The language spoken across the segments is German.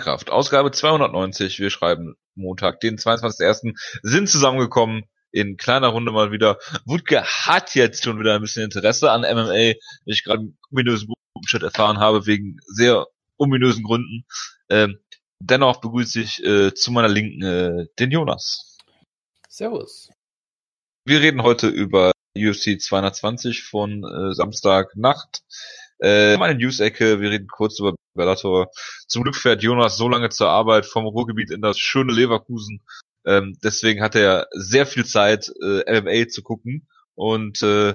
Kraft. Ausgabe 290. Wir schreiben Montag, den 22.01. sind zusammengekommen in kleiner Runde mal wieder. Wutke hat jetzt schon wieder ein bisschen Interesse an MMA, wie ich gerade im ominösen erfahren habe, wegen sehr ominösen Gründen. Ähm, dennoch begrüße ich äh, zu meiner Linken äh, den Jonas. Servus. Wir reden heute über UFC 220 von äh, Samstag Nacht. Äh, meine News-Ecke, wir reden kurz über Bellator. Zum Glück fährt Jonas so lange zur Arbeit vom Ruhrgebiet in das schöne Leverkusen. Ähm, deswegen hat er sehr viel Zeit, äh, MMA zu gucken und äh,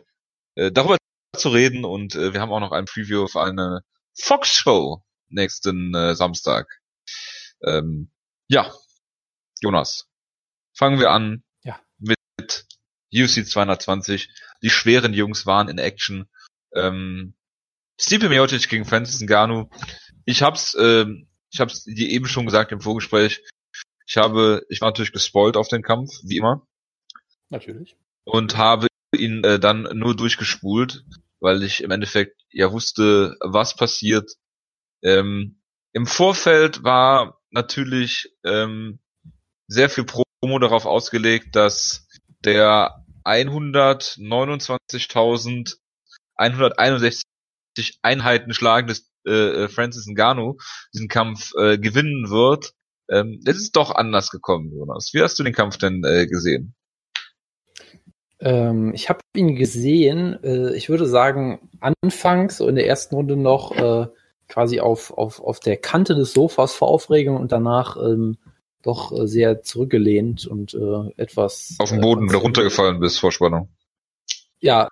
äh, darüber zu reden. Und äh, wir haben auch noch ein Preview auf eine Fox-Show nächsten äh, Samstag. Ähm, ja, Jonas, fangen wir an ja. mit UFC 220. Die schweren Jungs waren in Action. Ähm, Stipe Miocic gegen Francis Ngannou. Ich hab's, ähm, ich hab's dir eben schon gesagt im Vorgespräch. Ich habe, ich war natürlich gespoilt auf den Kampf, wie immer. Natürlich. Und habe ihn äh, dann nur durchgespult, weil ich im Endeffekt ja wusste, was passiert. Ähm, Im Vorfeld war natürlich ähm, sehr viel Promo darauf ausgelegt, dass der 129.161 Einheiten schlagendes äh, äh, Francis Ngannou diesen Kampf äh, gewinnen wird. Ähm, es ist doch anders gekommen, Jonas. Wie hast du den Kampf denn äh, gesehen? Ähm, ich habe ihn gesehen, äh, ich würde sagen, anfangs, so in der ersten Runde noch, äh, quasi auf, auf, auf der Kante des Sofas vor Aufregung und danach ähm, doch äh, sehr zurückgelehnt und äh, etwas. Auf dem Boden äh, runtergefallen bist vor Spannung. Ja,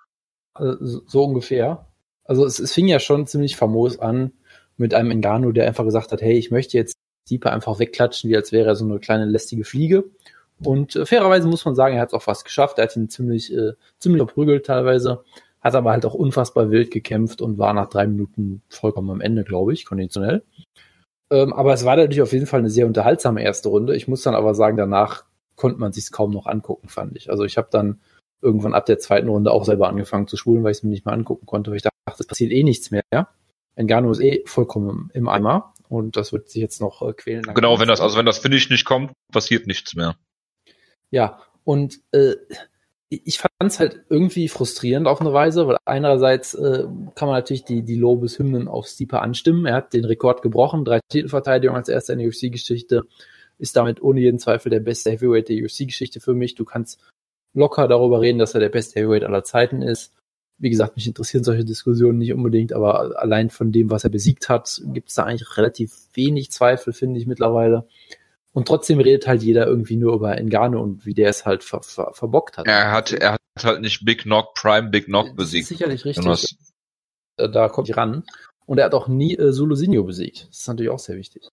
äh, so ungefähr. Also es, es fing ja schon ziemlich famos an mit einem Engano, der einfach gesagt hat, hey, ich möchte jetzt Diepe einfach wegklatschen, wie als wäre er so eine kleine lästige Fliege. Und äh, fairerweise muss man sagen, er hat es auch fast geschafft. Er hat ihn ziemlich, äh, ziemlich verprügelt teilweise, hat aber halt auch unfassbar wild gekämpft und war nach drei Minuten vollkommen am Ende, glaube ich, konditionell. Ähm, aber es war natürlich auf jeden Fall eine sehr unterhaltsame erste Runde. Ich muss dann aber sagen, danach konnte man sich kaum noch angucken, fand ich. Also ich habe dann irgendwann ab der zweiten Runde auch selber angefangen zu schulen, weil ich es mir nicht mehr angucken konnte, weil ich dachte, es passiert eh nichts mehr. Engano ist eh vollkommen im Eimer und das wird sich jetzt noch äh, quälen. Genau, wenn das, also wenn das Finish nicht kommt, passiert nichts mehr. Ja, und äh, ich fand es halt irgendwie frustrierend auf eine Weise, weil einerseits äh, kann man natürlich die, die Lobeshymnen auf Stipe anstimmen. Er hat den Rekord gebrochen, drei Titelverteidigungen als erster in der UFC-Geschichte, ist damit ohne jeden Zweifel der beste Heavyweight der UFC-Geschichte für mich. Du kannst locker darüber reden, dass er der beste Heavyweight aller Zeiten ist. Wie gesagt, mich interessieren solche Diskussionen nicht unbedingt, aber allein von dem, was er besiegt hat, gibt es da eigentlich relativ wenig Zweifel, finde ich mittlerweile. Und trotzdem redet halt jeder irgendwie nur über Engano und wie der es halt ver ver verbockt hat. Er hat, er hat halt nicht Big Knock, Prime Big Knock besiegt. sicherlich richtig. Was? Da kommt ich ran. Und er hat auch nie äh, Sulusinho besiegt. Das ist natürlich auch sehr wichtig.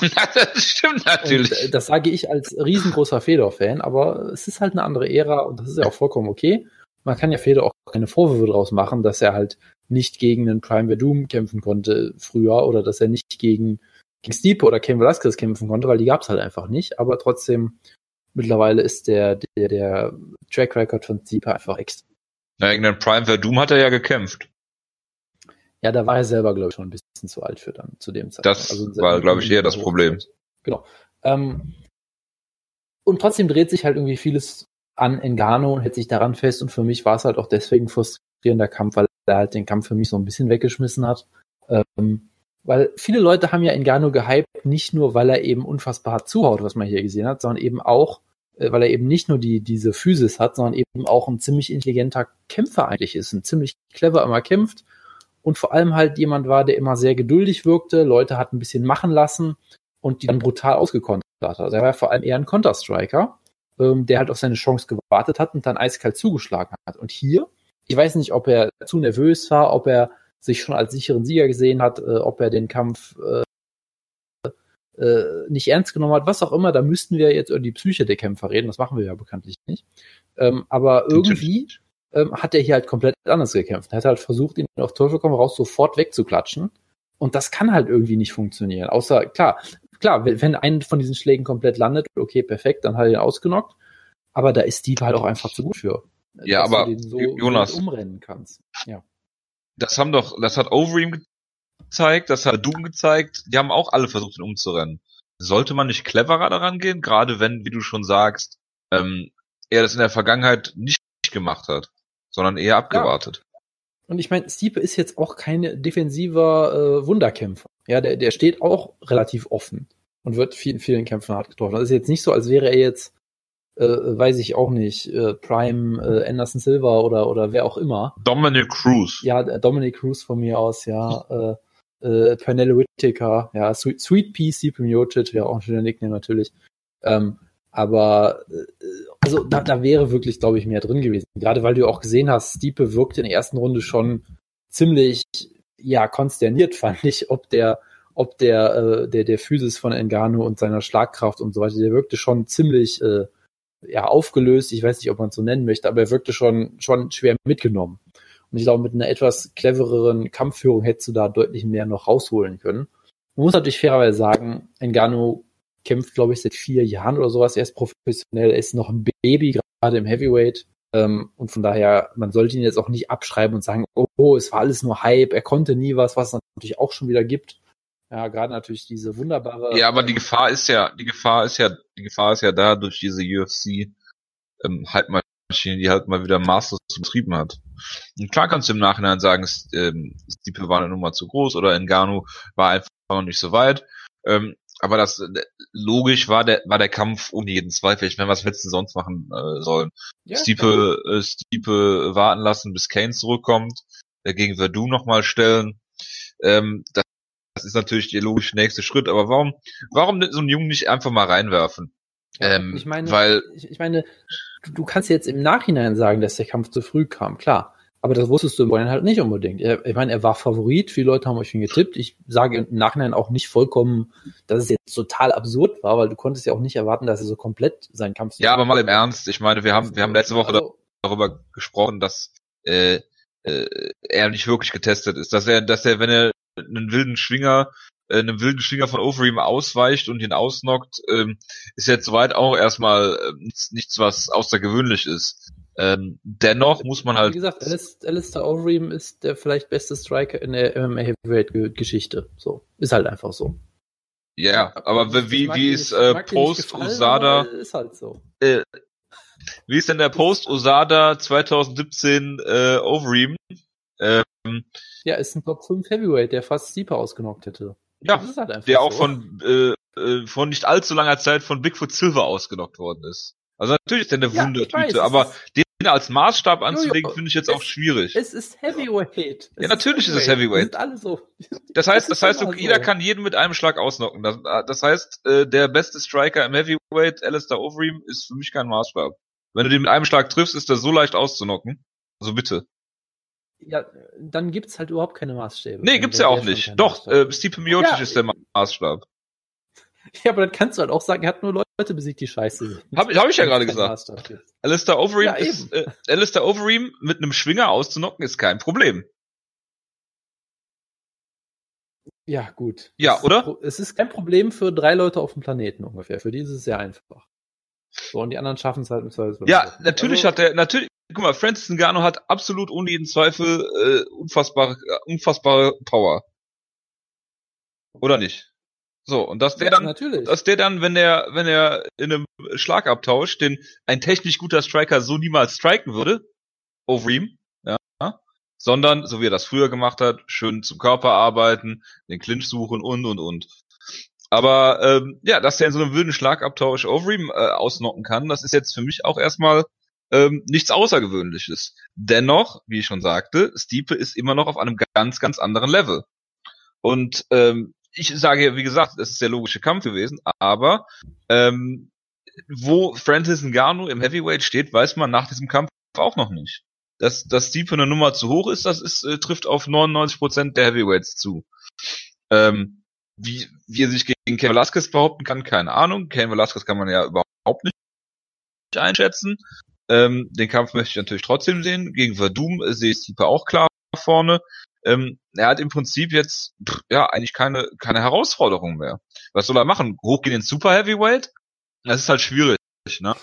das stimmt natürlich. Und, äh, das sage ich als riesengroßer Fedor-Fan, aber es ist halt eine andere Ära und das ist ja auch vollkommen okay. Man kann ja Fedor auch keine Vorwürfe draus machen, dass er halt nicht gegen einen Prime Verdum kämpfen konnte früher oder dass er nicht gegen, gegen Stipe oder Ken Velasquez kämpfen konnte, weil die gab es halt einfach nicht. Aber trotzdem, mittlerweile ist der, der, der Track Record von Stipe einfach extrem. Na, gegen den Prime Verdum hat er ja gekämpft. Ja, da war er selber, glaube ich, schon ein bisschen zu alt für dann zu dem Zeitpunkt. Das also war, glaube ich, eher das Problem. Genau. Ähm, und trotzdem dreht sich halt irgendwie vieles an Engano und hält sich daran fest. Und für mich war es halt auch deswegen frustrierender Kampf, weil er halt den Kampf für mich so ein bisschen weggeschmissen hat. Ähm, weil viele Leute haben ja Engano gehypt, nicht nur, weil er eben unfassbar hart zuhaut, was man hier gesehen hat, sondern eben auch, äh, weil er eben nicht nur die, diese Physis hat, sondern eben auch ein ziemlich intelligenter Kämpfer eigentlich ist, ein ziemlich clever immer kämpft und vor allem halt jemand war, der immer sehr geduldig wirkte, Leute hat ein bisschen machen lassen und die dann brutal ausgekontert hat. Also er war vor allem eher ein Counter-Striker, ähm, der halt auf seine Chance gewartet hat und dann eiskalt zugeschlagen hat. Und hier, ich weiß nicht, ob er zu nervös war, ob er sich schon als sicheren Sieger gesehen hat, äh, ob er den Kampf äh, äh, nicht ernst genommen hat, was auch immer, da müssten wir jetzt über die Psyche der Kämpfer reden, das machen wir ja bekanntlich nicht. Ähm, aber irgendwie ähm, hat er hier halt komplett anders gekämpft. Er hat halt versucht, ihn auf Teufel komm raus sofort wegzuklatschen. Und das kann halt irgendwie nicht funktionieren. Außer, klar, klar, wenn einen von diesen Schlägen komplett landet, okay, perfekt, dann hat er ihn ausgenockt. Aber da ist Steve halt auch einfach zu gut für. Ja, aber so, Jonas, so umrennen kannst. Ja. Das haben doch, das hat Overeem gezeigt, das hat Doom gezeigt, die haben auch alle versucht, ihn umzurennen. Sollte man nicht cleverer daran gehen, gerade wenn, wie du schon sagst, ähm, er das in der Vergangenheit nicht gemacht hat, sondern eher abgewartet. Ja. Und ich meine, Stiepe ist jetzt auch kein defensiver äh, Wunderkämpfer. Ja, der, der steht auch relativ offen und wird vielen, vielen Kämpfen hart getroffen. Das ist jetzt nicht so, als wäre er jetzt, äh, weiß ich auch nicht, äh, Prime äh, Anderson Silva oder, oder wer auch immer. Dominic Cruz. Ja, Dominic Cruz von mir aus, ja. äh, äh, Pernelle Whittaker, ja, Sweet, Sweet Pea, Stiepe Miocic, ja, auch ein schöner Nickname natürlich. Ähm, aber äh, also da, da wäre wirklich, glaube ich, mehr drin gewesen. Gerade weil du auch gesehen hast, Stiepe wirkte in der ersten Runde schon ziemlich ja konsterniert, fand ich, ob der ob der äh, der der Physis von Engano und seiner Schlagkraft und so weiter, der wirkte schon ziemlich äh, ja aufgelöst. Ich weiß nicht, ob man es so nennen möchte, aber er wirkte schon schon schwer mitgenommen. Und ich glaube, mit einer etwas clevereren Kampfführung hättest du da deutlich mehr noch rausholen können. Man muss natürlich fairerweise sagen, Engano kämpft, glaube ich, seit vier Jahren oder sowas erst professionell. Er ist noch ein Baby, gerade im Heavyweight. Ähm, und von daher, man sollte ihn jetzt auch nicht abschreiben und sagen, oh, oh, es war alles nur Hype, er konnte nie was, was es natürlich auch schon wieder gibt. Ja, gerade natürlich diese wunderbare. Ja, aber die Gefahr ist ja, die Gefahr ist ja, die Gefahr ist ja da durch diese UFC ähm, Hype-Maschine, die halt mal wieder maßlos betrieben hat. Und klar kannst du im Nachhinein sagen, ähm, Stipe war eine Nummer zu groß oder Engano war einfach noch nicht so weit. Ähm, aber das äh, logisch war der war der Kampf ohne jeden Zweifel. Ich meine, was hättest du sonst machen äh, sollen? Ja, Stiepe, äh, Stiepe warten lassen, bis Kane zurückkommt, äh, gegen Verdun nochmal stellen. Ähm, das, das ist natürlich der logische nächste Schritt. Aber warum warum so einen Jungen nicht einfach mal reinwerfen? Ähm, ich meine, weil ich, ich meine, du, du kannst jetzt im Nachhinein sagen, dass der Kampf zu früh kam. Klar, aber das wusstest du im Vorhinein halt nicht unbedingt. Ich meine, er war Favorit, viele Leute haben euch ihn getippt. Ich sage im Nachhinein auch nicht vollkommen, dass es jetzt total absurd war, weil du konntest ja auch nicht erwarten, dass er so komplett seinen Kampf. Ja, aber mal im Ernst. Ich meine, wir haben, wir haben letzte Woche also, darüber gesprochen, dass äh, äh, er nicht wirklich getestet ist. Dass er, dass er, wenn er einen wilden Schwinger äh, einem wilden Schwinger von Overeem ausweicht und ihn ausnockt, ähm, ist jetzt soweit auch erstmal äh, nichts, nichts, was außergewöhnlich ist. Ähm, dennoch muss man halt. Wie gesagt, Alistair, Overeem ist der vielleicht beste Striker in der MMA Heavyweight Geschichte. So. Ist halt einfach so. Ja, aber wie, wie ist äh, Post Usada? Ist halt so. Äh, wie ist denn der Post Usada 2017 äh, Overeem? Ähm, ja, ist ein Top 5 Heavyweight, der fast Sieper ausgenockt hätte. Ja, halt der auch von, äh, äh, von nicht allzu langer Zeit von Bigfoot Silver ausgenockt worden ist. Also natürlich ist der eine ja, Wundertüte, aber den als Maßstab anzulegen, finde ich jetzt auch schwierig. Es ist Heavyweight. Es ja, natürlich ist, ist es Heavyweight. Sind alle so. Das heißt, das, heißt, okay, jeder so. kann jeden mit einem Schlag ausnocken. Das, das heißt, äh, der beste Striker im Heavyweight, Alistair Overeem, ist für mich kein Maßstab. Wenn du den mit einem Schlag triffst, ist der so leicht auszunocken. Also bitte. Ja, dann gibt's halt überhaupt keine Maßstäbe. Nee, gibt's ja auch nicht. Doch, äh, Stipe Miocic ja, ist der Maßstab. Ja, aber dann kannst du halt auch sagen, er hat nur Leute besiegt, die scheiße sind. Hab, hab ich ja gerade gesagt. Alistair Overeem, ja, ist, äh, Alistair Overeem mit einem Schwinger auszunocken ist kein Problem. Ja, gut. Ja, oder? Es ist kein Problem für drei Leute auf dem Planeten ungefähr. Für die ist es sehr einfach. So, und die anderen schaffen es halt im Zweifel. Ja, natürlich also, hat er, natürlich, guck mal, Francis Ngannou hat absolut ohne jeden Zweifel äh, unfassbare, äh, unfassbare Power. Oder nicht? So, und dass der ja, dann, natürlich. dass der dann, wenn er, wenn er in einem Schlagabtausch, den ein technisch guter Striker so niemals striken würde, Overeem, ja, sondern, so wie er das früher gemacht hat, schön zum Körper arbeiten, den Clinch suchen und, und, und. Aber, ähm, ja, dass der in so einem wilden Schlagabtausch Overeem äh, ausnocken kann, das ist jetzt für mich auch erstmal ähm, nichts Außergewöhnliches. Dennoch, wie ich schon sagte, Stiepe ist immer noch auf einem ganz, ganz anderen Level. Und ähm, ich sage, wie gesagt, es ist der logische Kampf gewesen, aber ähm, wo Francis Ngannou im Heavyweight steht, weiß man nach diesem Kampf auch noch nicht. Dass, dass die für eine Nummer zu hoch ist, das ist, äh, trifft auf 99% der Heavyweights zu. Ähm, wie, wie er sich gegen Ken Velasquez behaupten kann, keine Ahnung. Ken Velasquez kann man ja überhaupt nicht einschätzen. Ähm, den Kampf möchte ich natürlich trotzdem sehen. Gegen Verdum äh, sehe ich Stipe auch klar vorne. Ähm, er hat im Prinzip jetzt pff, ja eigentlich keine keine Herausforderung mehr. Was soll er machen? Hochgehen ins Super Heavyweight? Das ist halt schwierig. Ne?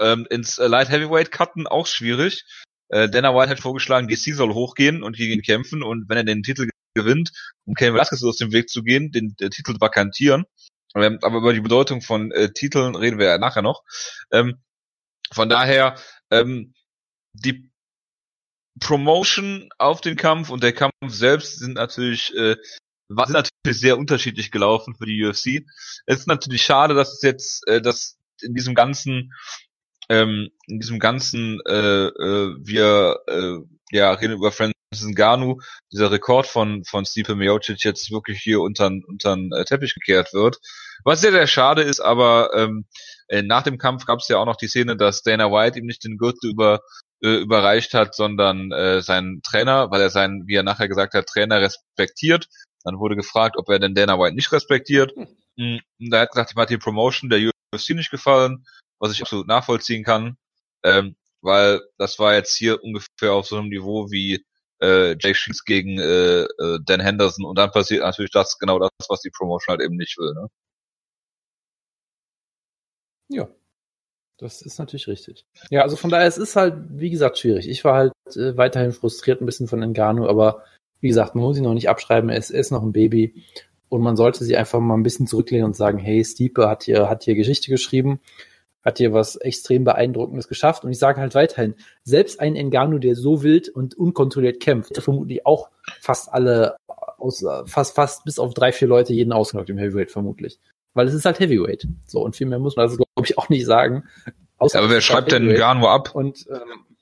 Ähm, ins äh, Light Heavyweight cutten auch schwierig. Äh, Dana White hat vorgeschlagen, DC soll hochgehen und gegen ihn kämpfen und wenn er den Titel gewinnt, um Cain Velasquez aus dem Weg zu gehen, den, den Titel vakantieren. Ähm, aber über die Bedeutung von äh, Titeln reden wir ja nachher noch. Ähm, von daher, ähm, die Promotion auf den Kampf und der Kampf selbst sind natürlich, äh, sind natürlich sehr unterschiedlich gelaufen für die UFC. Es ist natürlich schade, dass es jetzt, äh, dass in diesem ganzen, ähm, in diesem ganzen, äh, äh, wir äh, ja reden über Francis Ngannou, dieser Rekord von von Stipe Miocic jetzt wirklich hier unter unter äh, Teppich gekehrt wird. Was sehr sehr schade ist, aber ähm, äh, nach dem Kampf gab es ja auch noch die Szene, dass Dana White ihm nicht den Gürtel über äh, überreicht hat, sondern äh, seinen Trainer, weil er seinen, wie er nachher gesagt hat, Trainer respektiert. Dann wurde gefragt, ob er denn Dana White nicht respektiert. Mhm. Und da hat gesagt, ihm hat die Promotion der UFC nicht gefallen, was ich absolut nachvollziehen kann, ähm, weil das war jetzt hier ungefähr auf so einem Niveau wie äh, Jake Sheets gegen äh, äh, Dan Henderson und dann passiert natürlich das genau das, was die Promotion halt eben nicht will. Ne? Ja, das ist natürlich richtig. Ja, also von daher, es ist halt, wie gesagt, schwierig. Ich war halt äh, weiterhin frustriert ein bisschen von Engano, aber wie gesagt, man muss ihn noch nicht abschreiben, er ist, noch ein Baby und man sollte sich einfach mal ein bisschen zurücklehnen und sagen, hey, Stiepe hat hier, hat hier Geschichte geschrieben, hat hier was extrem Beeindruckendes geschafft und ich sage halt weiterhin, selbst ein Engano, der so wild und unkontrolliert kämpft, vermutlich auch fast alle, aus, fast, fast bis auf drei, vier Leute jeden ausgenockt im Heavyweight vermutlich. Weil es ist halt Heavyweight. So, und viel mehr muss man also, glaube ich, auch nicht sagen. Außer aber wer schreibt denn Garno ab? Und ähm,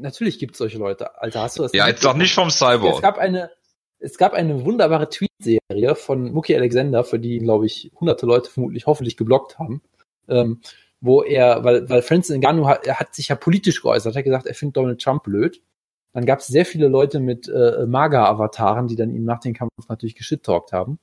natürlich gibt es solche Leute. Alter, hast du das? Ja, jetzt doch nicht vom Cyborg. Es gab eine, es gab eine wunderbare Tweet-Serie von Mookie Alexander, für die, glaube ich, hunderte Leute vermutlich hoffentlich geblockt haben. Ähm, wo er, weil, weil Francis Ngannou hat, er hat sich ja politisch geäußert, hat gesagt, er findet Donald Trump blöd. Dann gab es sehr viele Leute mit äh, Maga-Avataren, die dann ihm nach dem Kampf natürlich geschittalkt haben.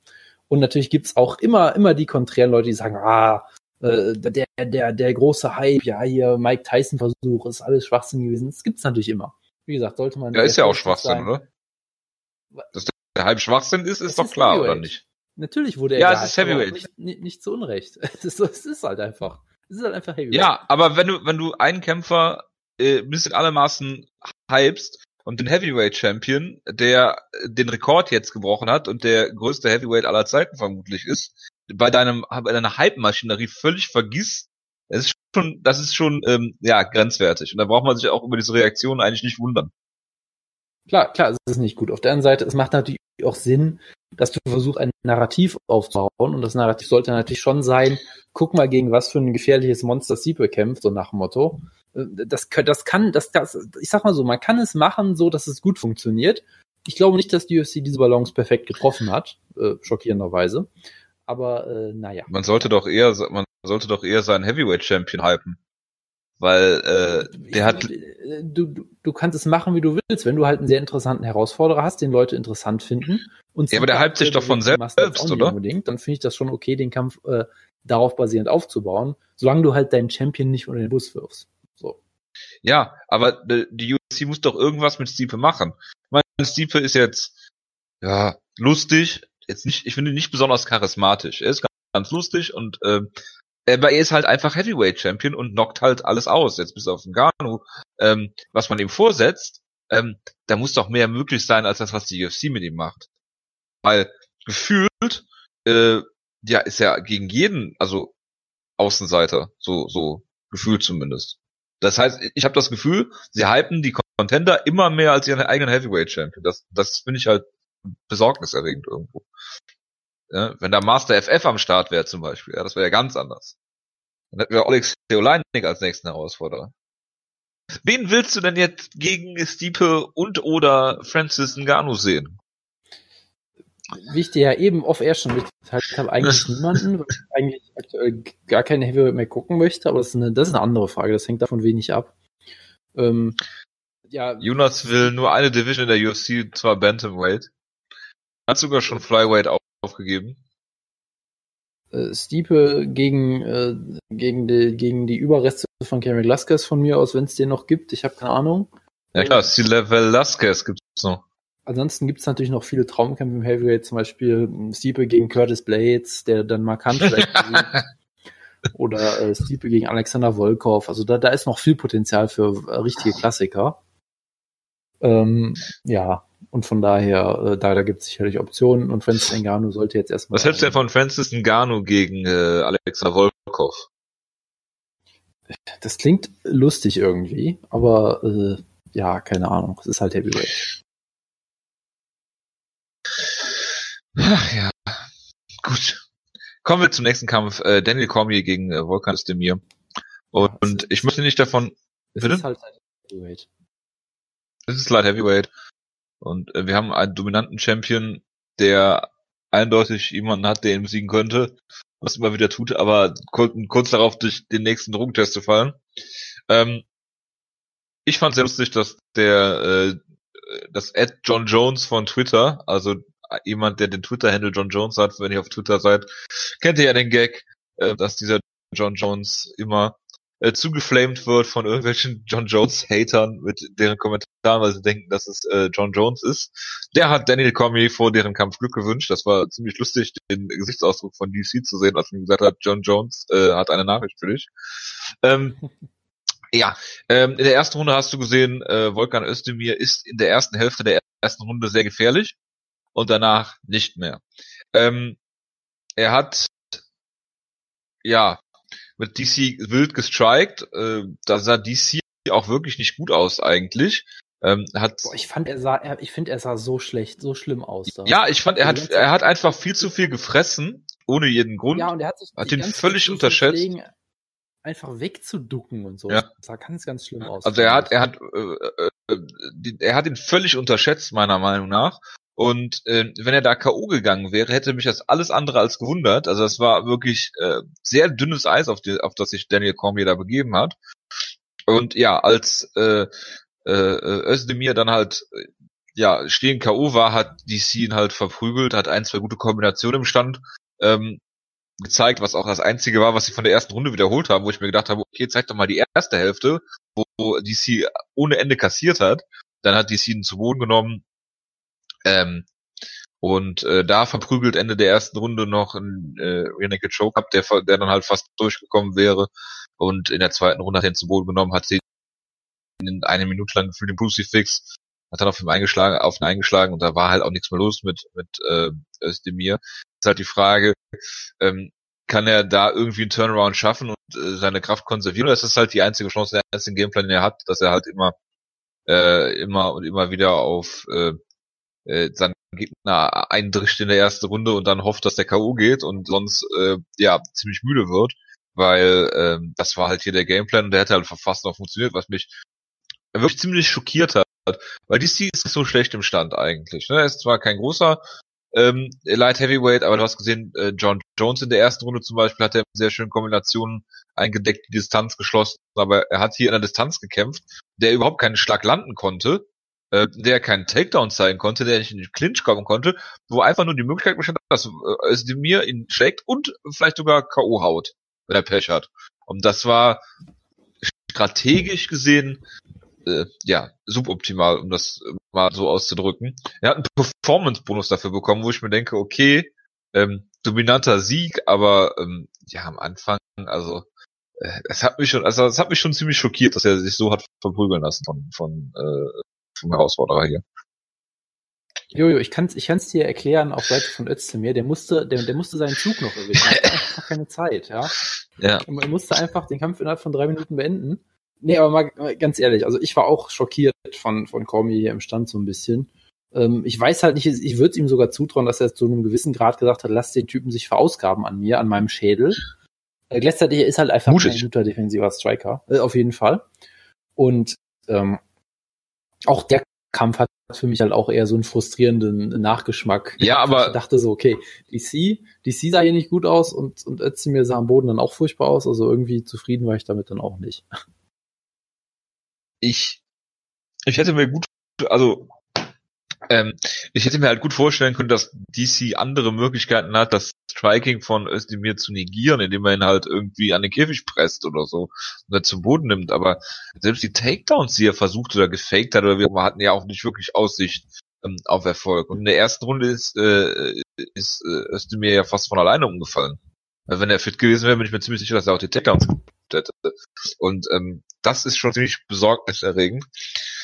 Und natürlich gibt's auch immer, immer die konträren Leute, die sagen, ah, äh, der, der, der große Hype, ja, hier Mike Tyson-Versuch, ist alles Schwachsinn gewesen. Das gibt's natürlich immer. Wie gesagt, sollte man. Ja, ist ja auch Schwachsinn, sein. oder? Dass der Hype Schwachsinn ist, ist es doch klar, oder nicht? Natürlich wurde er. Ja, es ist Heavyweight. Nicht, nicht, nicht zu Unrecht. Es ist, es ist halt einfach. Es ist halt einfach Heavyweight. Ja, aber wenn du, wenn du einen Kämpfer äh, bis in alle Maßen hypst und den Heavyweight Champion, der den Rekord jetzt gebrochen hat und der größte Heavyweight aller Zeiten vermutlich ist, bei deinem bei deiner Hype-Maschinerie völlig vergisst, das ist schon, das ist schon ähm, ja grenzwertig. Und da braucht man sich auch über diese Reaktion eigentlich nicht wundern. Klar, klar, es ist nicht gut. Auf der anderen Seite, es macht natürlich auch Sinn, dass du versuchst, ein Narrativ aufzubauen. Und das Narrativ sollte natürlich schon sein, guck mal, gegen was für ein gefährliches Monster Siepe kämpft, so nach dem Motto. Äh, das, das kann, das, das, ich sag mal so, man kann es machen, so dass es gut funktioniert. Ich glaube nicht, dass die UFC diese Balance perfekt getroffen hat, äh, schockierenderweise. Aber äh, naja. Man sollte doch eher, man sollte doch eher seinen Heavyweight Champion hypen. Weil äh, der hat. Äh, du, du, du kannst es machen, wie du willst, wenn du halt einen sehr interessanten Herausforderer hast, den Leute interessant finden. Und ja, aber der hypt sich doch von selbst, oder? Unbedingt, dann finde ich das schon okay, den Kampf äh, darauf basierend aufzubauen, solange du halt deinen Champion nicht unter den Bus wirfst. Ja, aber die UFC muss doch irgendwas mit Stipe machen. Ich meine, Stipe ist jetzt ja lustig, jetzt nicht, ich finde nicht besonders charismatisch. Er ist ganz lustig und äh, aber er ist halt einfach Heavyweight Champion und knockt halt alles aus, jetzt bis auf den Ganu. Ähm, was man ihm vorsetzt, ähm, da muss doch mehr möglich sein als das, was die UFC mit ihm macht. Weil gefühlt, äh, ja, ist ja gegen jeden, also Außenseiter, so, so gefühlt zumindest. Das heißt, ich habe das Gefühl, sie hypen die Contender immer mehr als ihren eigenen Heavyweight Champion. Das, das finde ich halt besorgniserregend irgendwo. Ja, wenn da Master FF am Start wäre zum Beispiel, ja, das wäre ja ganz anders. Dann hätten wir Alex Oleinik als nächsten Herausforderer. Wen willst du denn jetzt gegen Stipe und oder Francis Ngannou sehen? Wie ich dir ja eben off air schon mitgeteilt habe, eigentlich niemanden, weil ich eigentlich aktuell gar keine Heavyweight mehr gucken möchte, aber das ist, eine, das ist eine andere Frage, das hängt davon wenig ab. Ähm, ja. Jonas will nur eine Division in der UFC, zwar Bantamweight. Hat sogar schon Flyweight aufgegeben. Äh, Stiepe gegen, äh, gegen, die, gegen die Überreste von Cameron Velasquez von mir aus, wenn es den noch gibt. Ich habe keine Ahnung. Ja klar, Stile Velasquez gibt's noch. Ansonsten gibt's natürlich noch viele Traumkämpfe im Heavyweight, zum Beispiel Stiepe gegen Curtis Blades, der dann markant vielleicht oder äh, Stiepe gegen Alexander Volkov. Also da, da ist noch viel Potenzial für äh, richtige Klassiker. Ähm, ja, Und von daher, äh, da, da gibt es sicherlich Optionen und Francis Ngannou sollte jetzt erstmal. Was hältst du denn von Francis Ngannou gegen äh, Alexa Volkov? Das klingt lustig irgendwie, aber äh, ja, keine Ahnung. Es ist halt Heavyweight. Ach ja, gut. Kommen wir zum nächsten Kampf. Äh, Daniel Cormier gegen äh, Volkan Stemir. Und, ja, und ich möchte nicht davon... Es bitte? ist halt Heavyweight. Es ist Light Heavyweight. Und äh, wir haben einen dominanten Champion, der eindeutig jemanden hat, der ihn besiegen könnte, was immer wieder tut, aber kurz darauf durch den nächsten Drogentest zu fallen. Ähm, ich fand sehr lustig, dass der äh, das Ed John Jones von Twitter, also jemand, der den Twitter-Handle John Jones hat, wenn ihr auf Twitter seid, kennt ihr ja den Gag, äh, dass dieser John Jones immer äh, zugeflamed wird von irgendwelchen John Jones-Hatern mit deren Kommentaren, weil sie denken, dass es äh, John Jones ist. Der hat Daniel Cormier vor deren Kampf Glück gewünscht. Das war ziemlich lustig, den Gesichtsausdruck von DC zu sehen, als er gesagt hat, John Jones äh, hat eine Nachricht für dich. Ähm, ja, ähm, in der ersten Runde hast du gesehen, äh, Volkan Özdemir ist in der ersten Hälfte der ersten Runde sehr gefährlich und danach nicht mehr. Ähm, er hat ja mit DC wild gestrikt. Äh, da sah DC auch wirklich nicht gut aus eigentlich. Ähm, hat Boah, ich fand er sah, er, ich finde er sah so schlecht, so schlimm aus. Da. Ja, ich fand er hat, er hat einfach viel zu viel gefressen, ohne jeden Grund. Ja, und er hat sich hat ihn völlig unterschätzt. Einfach wegzuducken und so. Ja. Das sah ganz, ganz schlimm aus. Also er hat, er hat, äh, äh, die, er hat ihn völlig unterschätzt meiner Meinung nach. Und äh, wenn er da K.O. gegangen wäre, hätte mich das alles andere als gewundert. Also es war wirklich äh, sehr dünnes Eis, auf, die, auf das sich Daniel Cormier da begeben hat. Und ja, als äh, äh, Özdemir dann halt ja stehen K.O. war, hat DC ihn halt verprügelt, hat ein, zwei gute Kombinationen im Stand ähm, gezeigt, was auch das einzige war, was sie von der ersten Runde wiederholt haben, wo ich mir gedacht habe, okay, zeig doch mal die erste Hälfte, wo DC ohne Ende kassiert hat. Dann hat DC ihn zu Boden genommen, ähm, und äh, da verprügelt Ende der ersten Runde noch ein äh, Renegade Choke Up, der, der dann halt fast durchgekommen wäre. Und in der zweiten Runde hat er ihn zu Boden genommen, hat sie in eine Minute lang für den Crucifix, hat dann auf ihn eingeschlagen, auf ihn eingeschlagen und da war halt auch nichts mehr los mit mit äh, Özdemir. Ist halt die Frage, ähm, kann er da irgendwie einen Turnaround schaffen und äh, seine Kraft konservieren? Oder ist das halt die einzige Chance, der einzige Gameplan, den er hat, dass er halt immer äh, immer und immer wieder auf äh, äh, seinen Gegner eindrischt in der ersten Runde und dann hofft, dass der K.O. geht und sonst äh, ja ziemlich müde wird, weil ähm, das war halt hier der Gameplan und der hätte halt fast noch funktioniert, was mich wirklich ziemlich schockiert hat, weil DC ist so schlecht im Stand eigentlich. Ne? Er ist zwar kein großer ähm, Light Heavyweight, aber du hast gesehen, äh, John Jones in der ersten Runde zum Beispiel hat er sehr schön Kombinationen eingedeckt, die Distanz geschlossen, aber er hat hier in der Distanz gekämpft, der überhaupt keinen Schlag landen konnte äh, der keinen Takedown zeigen konnte, der nicht in den Clinch kommen konnte, wo einfach nur die Möglichkeit bestand, dass äh, es mir ihn schlägt und vielleicht sogar K.O. haut, wenn er Pech hat. Und das war strategisch gesehen äh, ja suboptimal, um das mal so auszudrücken. Er hat einen Performance-Bonus dafür bekommen, wo ich mir denke, okay, ähm, dominanter Sieg, aber ähm, ja am Anfang, also äh, es hat mich schon, also es hat mich schon ziemlich schockiert, dass er sich so hat verprügeln lassen von von äh, vom Herausforderer hier. Jojo, ich kann es ich kann's dir erklären auf Seite von Özdemir, der musste, der, der musste seinen Zug noch erwischen. Er hat einfach keine Zeit, ja. ja. Er musste einfach den Kampf innerhalb von drei Minuten beenden. Nee, aber mal ganz ehrlich, also ich war auch schockiert von, von Cormier hier im Stand so ein bisschen. Ähm, ich weiß halt nicht, ich würde es ihm sogar zutrauen, dass er zu einem gewissen Grad gesagt hat, lass den Typen sich verausgaben an mir, an meinem Schädel. Äh, gleichzeitig ist halt einfach Mutig. ein guter defensiver Striker, äh, auf jeden Fall. Und ähm, auch der Kampf hat für mich halt auch eher so einen frustrierenden Nachgeschmack. Ja, aber ich dachte so, okay, DC, DC sah hier nicht gut aus und und Özdemir sah am Boden dann auch furchtbar aus, also irgendwie zufrieden war ich damit dann auch nicht. Ich ich hätte mir gut, also ähm, ich hätte mir halt gut vorstellen können, dass DC andere Möglichkeiten hat, das Striking von Özdemir zu negieren, indem er ihn halt irgendwie an den Käfig presst oder so und er zum Boden nimmt. Aber selbst die Takedowns, die er versucht oder gefaked hat, oder wir hatten ja auch nicht wirklich Aussicht ähm, auf Erfolg. Und in der ersten Runde ist, äh, ist äh, Özdemir ja fast von alleine umgefallen. Wenn er fit gewesen wäre, bin ich mir ziemlich sicher, dass er auch die Takedowns hätte. Und ähm, das ist schon ziemlich besorgniserregend.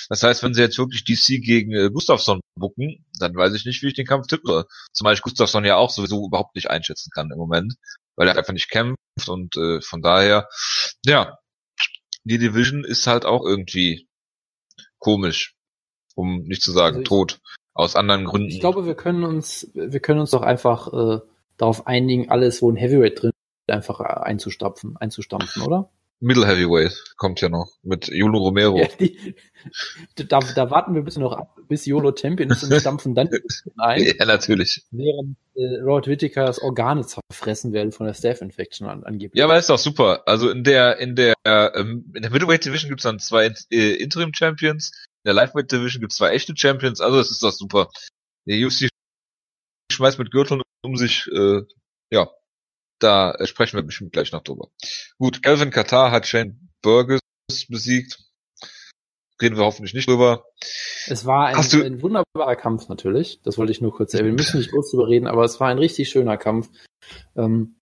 Das heißt, wenn sie jetzt wirklich DC gegen äh, Gustafsson bucken, dann weiß ich nicht, wie ich den Kampf tippe. Zumal ich Gustafsson ja auch sowieso überhaupt nicht einschätzen kann im Moment, weil er einfach nicht kämpft und äh, von daher, ja, die Division ist halt auch irgendwie komisch, um nicht zu sagen Also ich- tot, aus anderen Gründen. Ich glaube, wir können uns, wir können uns doch einfach äh, darauf einigen, alles, wo ein Heavyweight drin ist, einfach äh, einzustapfen, einzustampfen, oder? Middle Heavyweight kommt ja noch mit Jolo Romero. Ja, die, da, da warten wir bitte noch ab, bis YOLO Champion ist und stampfen dann die ein, Ja, natürlich. während äh, Robert Whittaker's Organe zerfressen werden von der Staph-Infection an, angeblich. Ja, aber ist doch super. Also in der in der ähm, in der Middleweight Division gibt's dann zwei äh, Interim Champions, in der Lightweight Division gibt's zwei echte Champions. Also das ist doch super. Der UFC schmeißt mit Gürteln um sich. Äh, ja, da sprechen wir bestimmt gleich noch drüber. Gut, Calvin Katar hat Shane Burgess besiegt. Reden wir hoffentlich nicht drüber. Es war ein, ein wunderbarer Kampf natürlich. Das wollte ich nur kurz erwähnen. Wir müssen nicht groß drüber reden, aber es war ein richtig schöner Kampf. Ähm,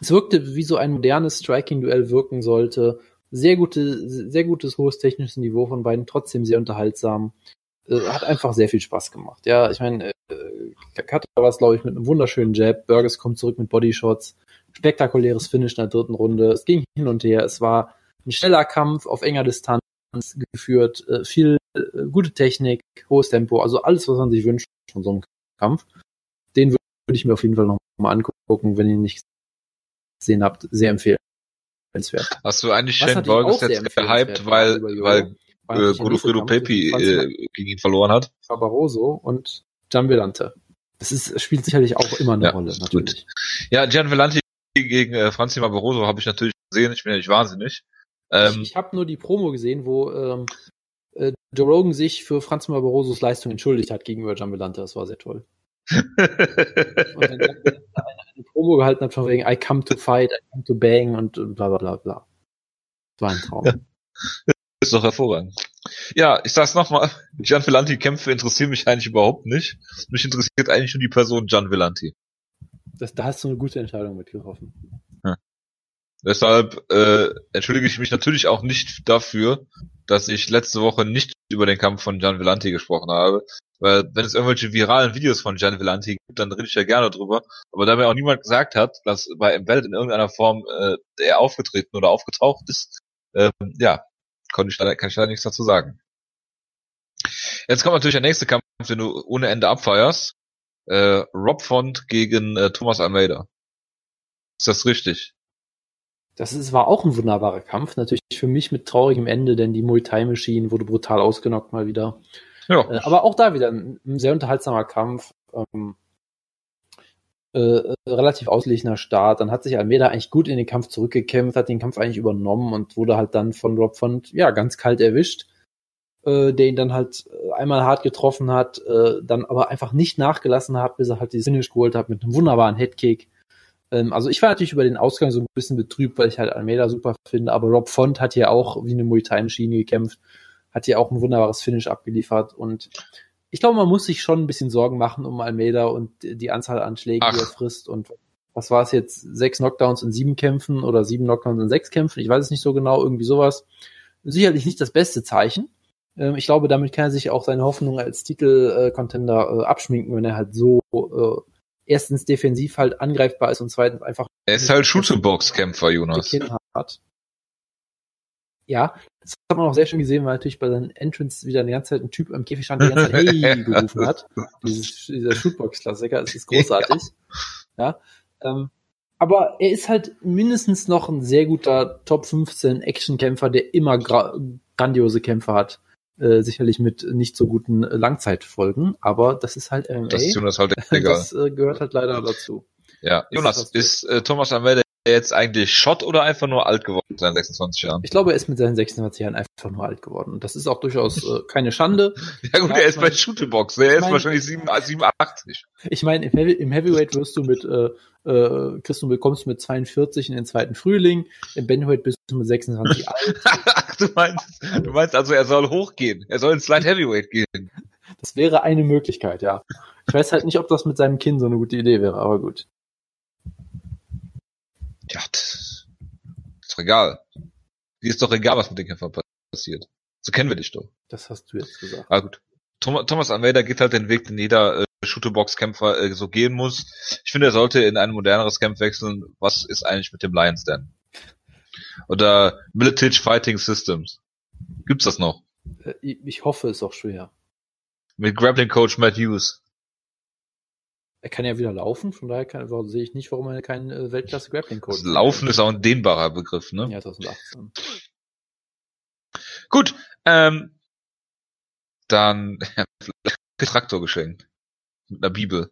es wirkte wie so ein modernes Striking-Duell wirken sollte. Sehr gute, sehr gutes hohes technisches Niveau von beiden, trotzdem sehr unterhaltsam. Äh, hat einfach sehr viel Spaß gemacht. Ja, ich meine, äh, Cutter war es, glaube ich, mit einem wunderschönen Jab. Burgess kommt zurück mit Bodyshots. Spektakuläres Finish in der dritten Runde. Es ging hin und her. Es war ein schneller Kampf auf enger Distanz geführt, äh, viel äh, gute Technik, hohes Tempo, also alles, was man sich wünscht von so einem Kampf. Den wür- würde ich mir auf jeden Fall noch mal angucken, wenn ihr ihn nicht gesehen habt. Sehr empfehlenswert. Hast du eigentlich Shane sehr jetzt gehypt, weil weil war äh, Godofredo Pepi äh, gegen ihn verloren hat? Barroso und Gian Villante. Das ist, spielt sicherlich auch immer eine Ja, Rolle, natürlich. Ja, Gian Vellanti gegen äh, Franzi Barroso habe ich natürlich gesehen. Ich bin ja nicht wahnsinnig. Ähm, ich ich habe nur die Promo gesehen, wo ähm, äh, Joe Rogan sich für Franz Barrosos Leistung entschuldigt hat gegenüber Gian Villante. Das war sehr toll. Und dann Gian Villante eine, Promo gehalten hat von wegen I come to fight, I come to bang und bla bla bla bla. Das war ein Traum. Ja. ist doch hervorragend. Ja, ich sag's nochmal. Gian Vellanti Kämpfe interessieren mich eigentlich überhaupt nicht. Mich interessiert eigentlich nur die Person Gian Vellanti. Das, da hast du eine gute Entscheidung mitgetroffen. Deshalb äh, entschuldige ich mich natürlich auch nicht dafür, dass ich letzte Woche nicht über den Kampf von Gian Vellanti gesprochen habe. Weil wenn es irgendwelche viralen Videos von Gian Vellanti gibt, dann rede ich ja gerne drüber. Aber da mir auch niemand gesagt hat, dass bei Embedded in irgendeiner Form äh, er aufgetreten oder aufgetaucht ist, ähm, ja, konnte ich leider, kann ich leider nichts dazu sagen. Jetzt kommt natürlich der nächste Kampf, den du ohne Ende abfeierst. Äh, Rob Font gegen äh, Thomas Almeida. Ist das richtig? Das ist, war auch ein wunderbarer Kampf. Natürlich für mich mit traurigem Ende, denn die Muay Thai Machine wurde brutal ausgenockt mal wieder. Ja. Äh, aber auch da wieder ein, ein sehr unterhaltsamer Kampf. Ähm, äh, relativ ausgeglichener Start. Dann hat sich Almeida eigentlich gut in den Kampf zurückgekämpft, hat den Kampf eigentlich übernommen und wurde halt dann von Rob Font ja ganz kalt erwischt, äh, der ihn dann halt äh, einmal hart getroffen hat, äh, dann aber einfach nicht nachgelassen hat, bis er halt die Finish geholt hat mit einem wunderbaren Headkick. Ähm, also ich war natürlich über den Ausgang so ein bisschen betrübt, weil ich halt Almeida super finde, aber Rob Font hat hier auch wie eine Muay Thai Maschine gekämpft, hat hier auch ein wunderbares Finish abgeliefert und ich glaube, man muss sich schon ein bisschen Sorgen machen um Almeida und die Anzahl an Schlägen, die Ach. er frisst und was war es jetzt? Sechs Knockdowns in sieben Kämpfen oder sieben Knockdowns in sechs Kämpfen? Ich weiß es nicht so genau, irgendwie sowas. Sicherlich nicht das beste Zeichen. Ähm, ich glaube, damit kann er sich auch seine Hoffnung als Titel-Contender äh, abschminken, wenn er halt so äh, erstens defensiv halt angreifbar ist und zweitens einfach Er ist halt Shoot-to-Box-Kämpfer, Jonas. Hat. Ja, das hat man auch sehr schön gesehen, weil natürlich bei seinen Entrance wieder die ganze Zeit ein Typ am Käfig stand, der die ganze Zeit Hey gerufen hat. Dieses, dieser Shootbox-Klassiker, das ist großartig. Ja. Ähm, aber er ist halt mindestens noch ein sehr guter Top 15 Actionkämpfer, der immer gra grandiose Kämpfe hat. Äh, sicherlich mit nicht so guten äh, Langzeitfolgen, aber das ist halt MMA. Das ist Jonas halt egal. das äh, gehört halt leider dazu. Ja, ist Jonas, was ist äh, Thomas Almeida jetzt eigentlich Schott oder einfach nur alt geworden in seinen 26 Jahren? Ich glaube, er ist mit seinen 26 Jahren einfach nur alt geworden. Das ist auch durchaus äh, keine Schande. Ja gut, er ist bei mein- Shoot-to-Box. Er ist mein- wahrscheinlich 7, 87. Ich meine, im, Heavy, im Heavyweight wirst du mit, äh, äh, kriegst du bekommst du mit 42 in den zweiten Frühling, im Bantamweight bist du mit 26 alt. Ach, du meinst, du meinst also, er soll hochgehen. Er soll ins Light Heavyweight gehen. Das wäre eine Möglichkeit, ja. Ich weiß halt nicht, ob das mit seinem Kinn so eine gute Idee wäre, aber gut. Ja, das ist doch egal. Dir ist doch egal, was mit den Kämpfern passiert. So kennen wir dich doch. Das hast du jetzt gesagt. Ah, gut. Thomas, Almeida geht halt den Weg, den jeder äh, Shooterbox-Kämpfer äh, so gehen muss. Ich finde, er sollte in ein moderneres Camp wechseln. Was ist eigentlich mit dem Lions denn? Oder Militich Fighting Systems. Gibt's das noch? Äh, ich hoffe, es auch schwer. Mit Grappling Coach Matt Hughes. Er kann ja wieder laufen, von daher kann, sehe ich nicht, warum er keinen äh, Weltklasse Grappling Coach hat. Laufen ist auch ein dehnbarer Begriff, ne? Ja, 2018. Gut, ähm, dann Traktor geschenkt. Mit einer Bibel.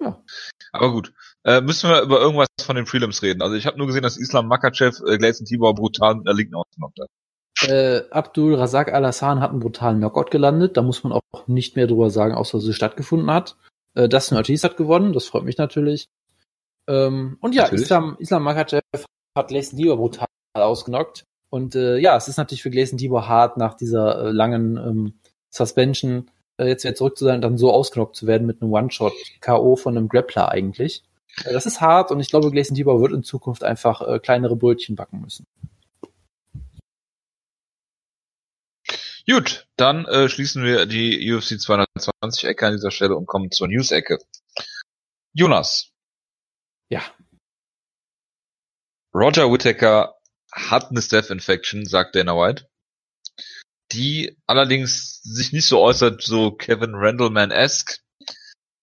Ja. Aber gut. Äh, müssen wir über irgendwas von den Prelims reden. Also ich habe nur gesehen, dass Islam Makachev äh, Gleison Tibor brutal mit der linken ausgenockt hat. Äh, Abdul Razak Al-Hassan hat einen brutalen Knockout gelandet. Da muss man auch nicht mehr drüber sagen, außer dass es stattgefunden hat. Äh, Dustin Ortiz hat gewonnen. Das freut mich natürlich. Ähm, und ja, natürlich. Islam, Islam Makachev hat Gleison Tibor brutal ausgenockt. Und äh, ja, es ist natürlich für Gleison Tibor hart, nach dieser äh, langen ähm, Suspension äh, jetzt wieder zurück zu sein und dann so ausgenockt zu werden mit einem One-Shot-K.O. von einem Grappler eigentlich. Äh, das ist hart und ich glaube, Gleison Tibor wird in Zukunft einfach äh, kleinere Brötchen backen müssen. Gut, dann äh, schließen wir die UFC 220 Ecke an dieser Stelle und kommen zur News-Ecke. Jonas. Ja. Roger Whittaker hat eine Staph-Infection, sagt Dana White. Die allerdings sich nicht so äußert, so Kevin Randleman-esque,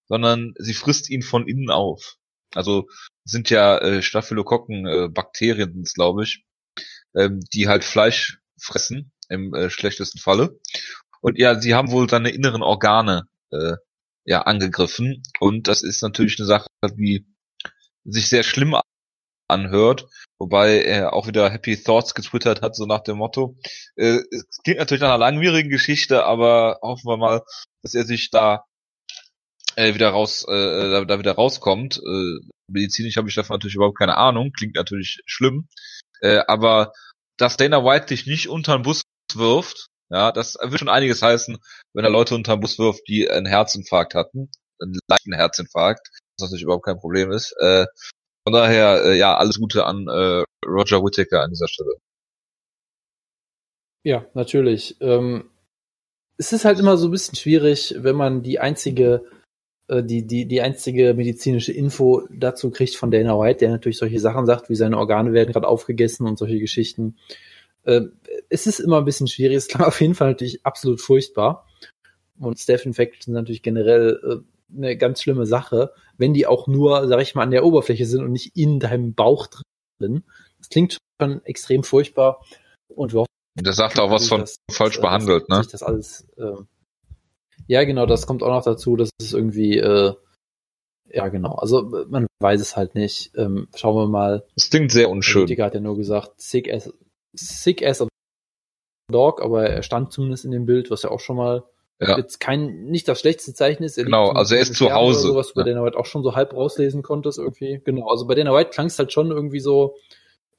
sondern sie frisst ihn von innen auf. Also sind ja äh, Staphylokokken äh, Bakterien, glaube ich, ähm, die halt Fleisch fressen im äh, schlechtesten Falle. Und ja, sie haben wohl seine inneren Organe äh, ja angegriffen und das ist natürlich eine Sache, die sich sehr schlimm anhört, wobei er auch wieder Happy Thoughts getwittert hat, so nach dem Motto. Äh, es klingt natürlich nach einer langwierigen Geschichte, aber hoffen wir mal, dass er sich da äh, wieder raus, äh, da, wieder rauskommt. Äh, medizinisch habe ich davon natürlich überhaupt keine Ahnung, klingt natürlich schlimm, äh, aber dass Dana White dich nicht unter den Bus wirft, ja, das wird schon einiges heißen, wenn er Leute unter den Bus wirft, die einen Herzinfarkt hatten, einen leichten Herzinfarkt, was natürlich überhaupt kein Problem ist. Äh, von daher, äh, ja, alles Gute an äh, Roger Whittaker an dieser Stelle. Ja, natürlich. Ähm, es ist halt immer so ein bisschen schwierig, wenn man die einzige, äh, die, die, die einzige medizinische Info dazu kriegt von Dana White, der natürlich solche Sachen sagt, wie seine Organe werden gerade aufgegessen und solche Geschichten. Äh, es ist immer ein bisschen schwierig. Es klang auf jeden Fall natürlich absolut furchtbar. Und Staph Infections sind natürlich generell äh, eine ganz schlimme Sache, wenn die auch nur, sag ich mal, an der Oberfläche sind und nicht in deinem Bauch drin. Das klingt schon extrem furchtbar und wir hoffen, der sagt auch was von das, falsch das, behandelt, ne? Das alles, äh, ja, genau, das kommt auch noch dazu, dass es irgendwie, äh, ja, genau, also man weiß es halt nicht. Ähm, schauen wir mal. Das klingt sehr unschön. Der hat ja nur gesagt, sick as, sick as a dog, aber er stand zumindest in dem Bild, was ja auch schon mal ja. jetzt kein, nicht das schlechteste Zeichen ist. Er genau, also er ist zu Hause. Was du bei Dana White auch schon so halb rauslesen konntest irgendwie. Genau, also bei Dana White klang es halt schon irgendwie so,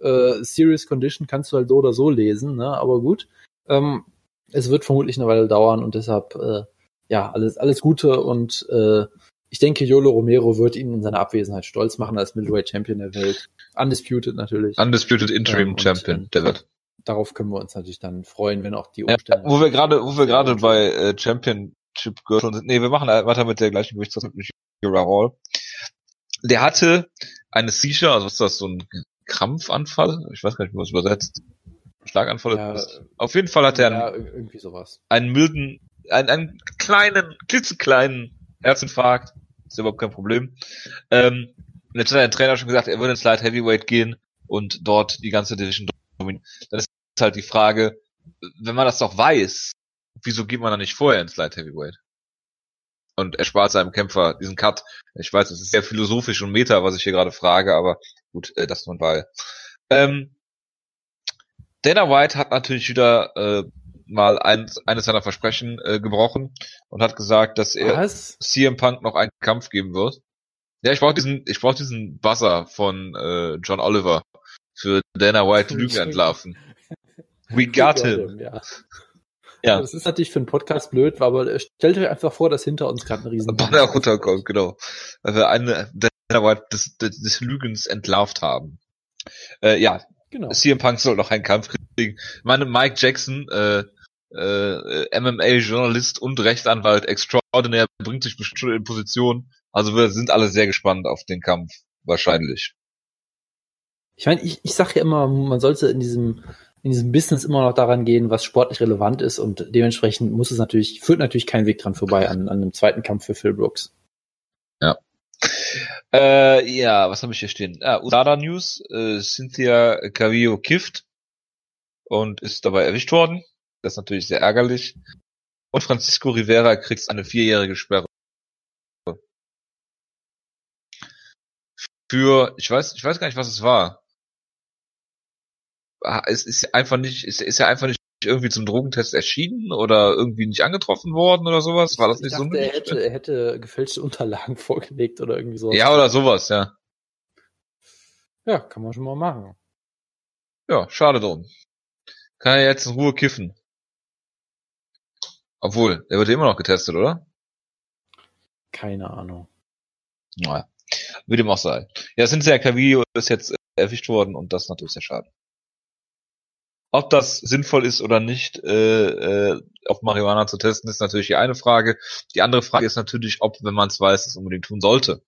äh, Serious Condition kannst du halt so oder so lesen, ne? aber gut. Ähm, es wird vermutlich eine Weile dauern und deshalb, äh, ja, alles, alles Gute und äh, ich denke, Yolo Romero wird ihn in seiner Abwesenheit stolz machen als Middleweight Champion der Welt. Undisputed natürlich. Undisputed Interim ähm, Champion der Welt darauf können wir uns natürlich dann freuen, wenn auch die Umstände. Ja, wo wir gerade, wo wir gerade bei äh, Championship Gürteln sind. Nee, wir machen weiter mit der gleichen Gewichtsklasse mit Michigan Hall. Der hatte eine Seizure, also ist das so ein Krampfanfall? Ich weiß gar nicht, wie man es übersetzt. Schlaganfall. Ja, Auf jeden Fall hat er ja, einen, irgendwie sowas. einen milden, einen, einen kleinen, klitzekleinen Herzinfarkt. Ist überhaupt kein Problem. Ähm, und jetzt hat der Trainer schon gesagt, er würde ins Light Heavyweight gehen und dort die ganze Division dominieren. Dann ist halt die Frage, wenn man das doch weiß, wieso geht man dann nicht vorher ins Light Heavyweight? Und erspart seinem Kämpfer diesen Cut. Ich weiß, es ist sehr philosophisch und meta, was ich hier gerade frage, aber gut, äh, das nun bei. Ähm, Dana White hat natürlich wieder äh, mal ein, eines seiner Versprechen äh, gebrochen und hat gesagt, dass er was? CM Punk noch einen Kampf geben wird. Ja, ich brauche diesen, ich brauche diesen Buzzer von äh, John Oliver für Dana White Lügen entlarven. We got him. Ja. Ja. Das ist natürlich für einen Podcast blöd, aber stellt euch einfach vor, dass hinter uns gerade ein riesen Banner runterkommt, genau. Weil wir eine Dana White des, des, des Lügens entlarvt haben. Äh, ja, genau. CM Punk soll noch einen Kampf kriegen. Ich meine, Mike Jackson, äh, äh, MMA-Journalist und Rechtsanwalt extraordinär, bringt sich bestimmt schon in Position. Also wir sind alle sehr gespannt auf den Kampf, wahrscheinlich. Ich meine, ich, ich sage ja immer, man sollte in diesem in diesem Business immer noch daran gehen, was sportlich relevant ist und dementsprechend muss es natürlich, führt natürlich kein Weg dran vorbei an, an einem zweiten Kampf für Phil Brooks. Ja. Äh, ja, was habe ich hier stehen? Ah, USADA News, äh, Cynthia Cavillo kifft und ist dabei erwischt worden. Das ist natürlich sehr ärgerlich. Und Francisco Rivera kriegt eine vierjährige Sperre. Für, ich weiß, ich weiß gar nicht, was es war. Ah, Es ist einfach nicht, ist, ist ja einfach nicht irgendwie zum Drogentest erschienen oder irgendwie nicht angetroffen worden oder sowas? War das Ich nicht so? dachte, ein er hätte, er hätte gefälschte Unterlagen vorgelegt oder irgendwie so. ja, oder sowas, ja. Ja, kann man schon mal machen. Ja, schade drum. Kann er jetzt in Ruhe kiffen. Obwohl, der wird immer noch getestet, oder? Keine Ahnung. Naja. Wie dem auch sei. Ja, Cynthia Cavillo ist jetzt äh, erwischt worden und das ist natürlich sehr schade. Ob das sinnvoll ist oder nicht, äh, äh, auf Marihuana zu testen, ist natürlich die eine Frage. Die andere Frage ist natürlich, ob, wenn man es weiß, es unbedingt tun sollte.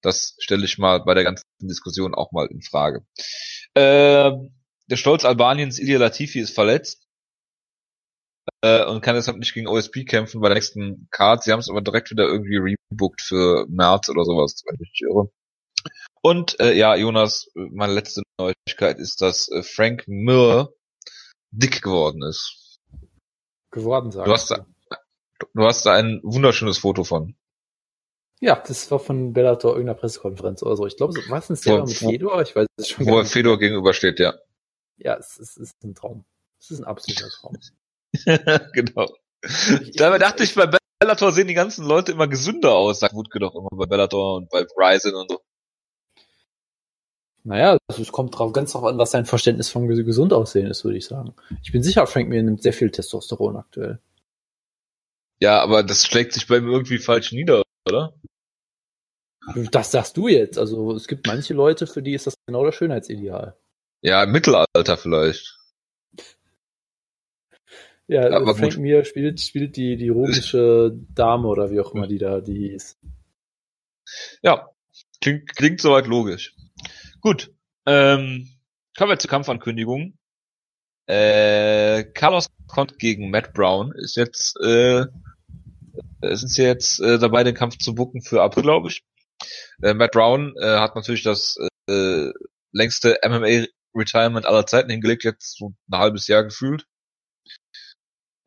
Das stelle ich mal bei der ganzen Diskussion auch mal in Frage. Äh, der Stolz Albaniens Ilya Latifi ist verletzt äh, und kann deshalb nicht gegen OSP kämpfen bei der nächsten Card. Sie haben es aber direkt wieder irgendwie rebookt für März oder sowas, wenn ich mich irre. Und äh, ja, Jonas, meine letzte Neuigkeit ist, dass äh, Frank Mir dick geworden ist. Geworden sagen. Du hast da, du hast da ein wunderschönes Foto von. Ja, das war von Bellator irgendeiner Pressekonferenz oder so. Ich glaube, war es ein Wo- mit Fedor? Ich weiß es schon Wo er. Fedor gegenübersteht, ja. Ja, es, es ist ein Traum. Es ist ein absoluter Traum. genau. Dabei dachte ich, bei Bellator sehen die ganzen Leute immer gesünder aus, sagt Wutke doch immer bei Bellator und bei Ryzen und so. Naja, also es kommt drauf, ganz drauf an, was sein Verständnis von ges- gesund aussehen ist, würde ich sagen. Ich bin sicher, Frank mir nimmt sehr viel Testosteron aktuell. Ja, aber das schlägt sich bei ihm irgendwie falsch nieder, oder? Das sagst du jetzt. Also es gibt manche Leute, für die ist das genau das Schönheitsideal. Ja, im Mittelalter vielleicht. Ja, Aber Frank gut. Mir spielt, spielt die, die römische Dame oder wie auch immer die da, die hieß. Ja, klingt, klingt soweit logisch. Gut, ähm, kommen wir zur Kampfankündigung. Äh, Carlos kommt gegen Matt Brown, ist jetzt, äh, sind sie jetzt äh, dabei, den Kampf zu bucken für April, glaube ich. Äh, Matt Brown äh, hat natürlich das äh, längste MMA-Retirement aller Zeiten hingelegt, jetzt so ein halbes Jahr gefühlt.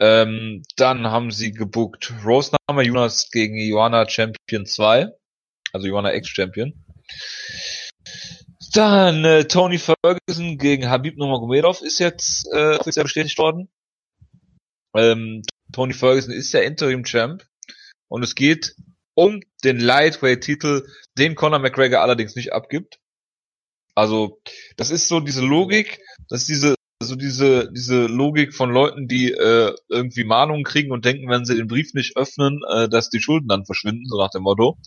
Ähm, dann haben sie gebuckt Rose Jonas gegen Joanna Champion 2 also Joanna Ex-Champion. Dann äh, Tony Ferguson gegen Habib Nurmagomedov ist jetzt äh, offiziell bestätigt worden. Ähm, Tony Ferguson ist der Interim-Champ und es geht um den Lightweight-Titel, den Conor McGregor allerdings nicht abgibt. Also das ist so diese Logik, das ist diese so diese diese Logik von Leuten, die äh, irgendwie Mahnungen kriegen und denken, wenn sie den Brief nicht öffnen, äh, dass die Schulden dann verschwinden, so nach dem Motto.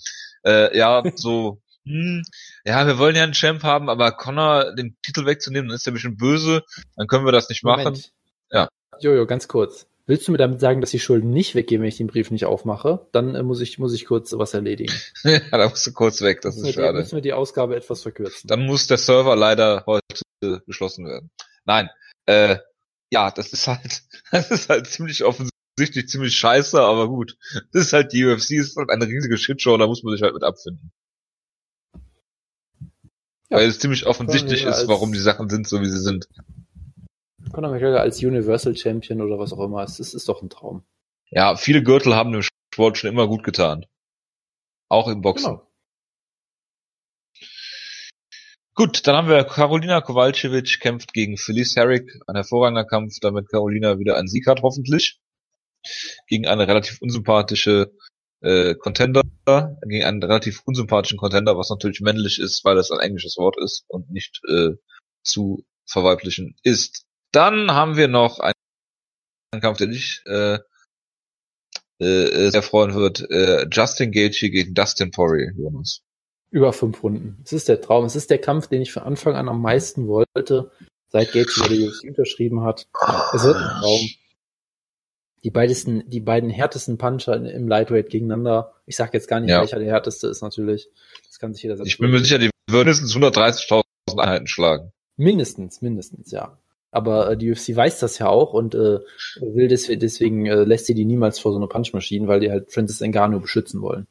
Äh, ja, so, hm, ja, wir wollen ja einen Champ haben, aber Connor den Titel wegzunehmen, dann ist er bestimmt böse, dann können wir das nicht machen. Moment. Ja. Jojo, ganz kurz. Willst du mir damit sagen, dass die Schulden nicht weggehen, wenn ich den Brief nicht aufmache? Dann äh, muss ich muss ich kurz was erledigen. ja, da musst du kurz weg, das müssen, ist schade. müssen wir die Ausgabe etwas verkürzen. Dann muss der Server leider heute geschlossen werden. Nein, äh, ja, das ist halt, das ist halt ziemlich offensichtlich ziemlich scheiße, aber gut. Das ist halt die UFC, ist halt eine riesige Shitshow, da muss man sich halt mit abfinden. Ja. Weil es ziemlich offensichtlich ist, warum die Sachen sind, so wie sie sind. Conor McGregor als Universal Champion oder was auch immer, es ist, ist doch ein Traum. Ja, viele Gürtel haben dem Sport schon immer gut getan. Auch im Boxen. Genau. Gut, dann haben wir Karolina Kowalkiewicz kämpft gegen Felice Herrick. Ein hervorragender Kampf, damit Carolina wieder einen Sieg hat, hoffentlich. Gegen eine relativ unsympathische äh, Contender, gegen einen relativ unsympathischen Contender, was natürlich männlich ist, weil es ein englisches Wort ist und nicht äh, zu verweiblichen ist. Dann haben wir noch einen Kampf, den ich äh, äh, sehr freuen wird. Äh, Justin Gaethje gegen Dustin Poirier, Jonas. Über fünf Runden. Es ist der Traum. Es ist der Kampf, den ich von Anfang an am meisten wollte, seit Gates über die UFC unterschrieben hat. Es wird ein Traum. die beiden, die beiden härtesten Puncher im Lightweight gegeneinander. Ich sag jetzt gar nicht, Ja. welcher der härteste ist natürlich. Das kann sich jeder selbst Ich bin mir sicher, die würden mindestens 130.000 Einheiten schlagen. Mindestens, mindestens, ja. Aber äh, die UFC weiß das ja auch und äh, will des, deswegen äh, lässt sie die niemals vor so eine Punchmaschine, weil die halt Francis Ngannou beschützen wollen.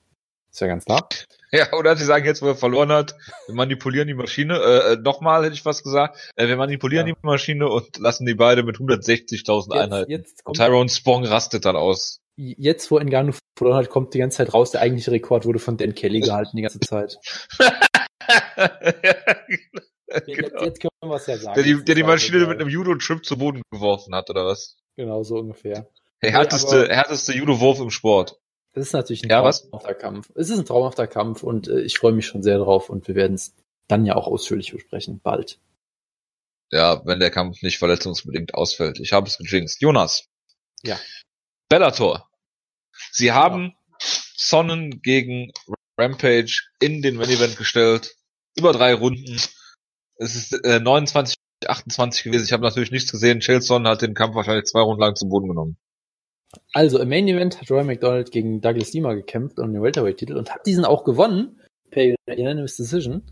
Ist ja ganz klar. Ja, oder sie sagen jetzt, wo er verloren hat, wir manipulieren die Maschine, äh, äh, nochmal hätte ich was gesagt, äh, wir manipulieren Ja. die Maschine und lassen die beide mit 160.000 Jetzt, Einheiten. jetzt, Und kommt, Tyrone Spong rastet dann aus. jetzt, wo Ngannou verloren hat, kommt die ganze Zeit raus. Der eigentliche Rekord wurde von Dan Kelly gehalten die ganze Zeit. Jetzt, genau. jetzt können wir es ja sagen. Der die, der die Maschine mit einem Judo-Trip zu Boden geworfen hat, oder was? Genau, so ungefähr. Der Nee, härteste, aber- härteste Judo-Wurf im Sport. Das ist natürlich ein Ja, was? traumhafter Kampf. Es ist ein traumhafter Kampf und äh, ich freue mich schon sehr drauf und wir werden es dann ja auch ausführlich besprechen, bald. Ja, wenn der Kampf nicht verletzungsbedingt ausfällt. Ich habe es gejinxt. Jonas. Ja. Bellator. Sie haben Sonnen gegen Rampage in den Main Event gestellt. Über drei Runden. Es ist äh, 29, 28 gewesen. Ich habe natürlich nichts gesehen. Chelson hat den Kampf wahrscheinlich zwei Runden lang zum Boden genommen. Also im Main Event hat Roy McDonald gegen Douglas Lima gekämpft um den Welterweight-Titel und hat diesen auch gewonnen per Unanimous Decision.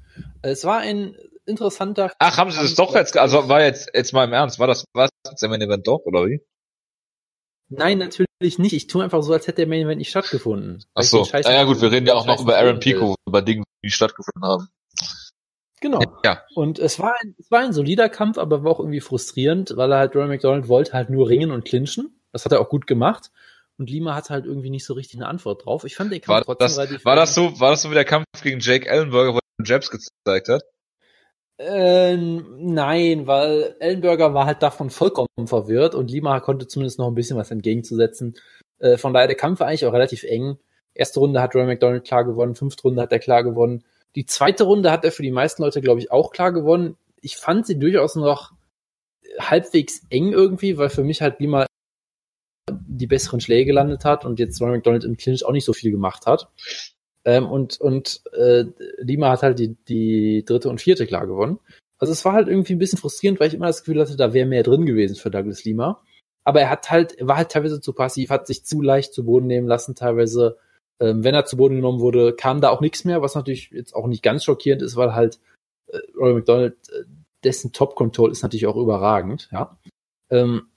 Es war ein interessanter. Ach, haben sie das doch jetzt, also war jetzt, jetzt mal im Ernst, war das, war das jetzt der Main Event doch, oder wie? Nein, natürlich nicht. Ich tue einfach so, als hätte der Main Event nicht stattgefunden. Ach so. Ja, ja gut, wir reden ja auch noch über Aaron. Pico, über Dinge, die stattgefunden haben. Genau. Ja. Und es war, ein, es war ein solider Kampf, aber war auch irgendwie frustrierend, weil er halt Roy McDonald wollte halt nur ringen und clinchen. Das hat er auch gut gemacht. Und Lima hatte halt irgendwie nicht so richtig eine Antwort drauf. Ich fand den Kampf War trotzdem das, relativ war das so, war das so wie der Kampf gegen Jake Ellenberger, wo er Jabs gezeigt hat? Äh, nein, weil Ellenberger war halt davon vollkommen verwirrt und Lima konnte zumindest noch ein bisschen was entgegenzusetzen. Äh, von daher, der Kampf war eigentlich auch relativ eng. Erste Runde hat Roy McDonald klar gewonnen, fünfte Runde hat er klar gewonnen. Die zweite Runde hat er für die meisten Leute, glaube ich, auch klar gewonnen. Ich fand sie durchaus noch halbwegs eng irgendwie, weil für mich halt Lima die besseren Schläge gelandet hat und jetzt Roy McDonald im Clinch auch nicht so viel gemacht hat. Ähm, und und äh, Lima hat halt die, die dritte und vierte klar gewonnen. Also es war halt irgendwie ein bisschen frustrierend, weil ich immer das Gefühl hatte, da wäre mehr drin gewesen für Douglas Lima. Aber er hat halt, war halt teilweise zu passiv, hat sich zu leicht zu Boden nehmen lassen, teilweise. Ähm, wenn er zu Boden genommen wurde, kam da auch nichts mehr, was natürlich jetzt auch nicht ganz schockierend ist, weil halt äh, Roy McDonald, äh, dessen Top-Control ist natürlich auch überragend, ja. Ähm,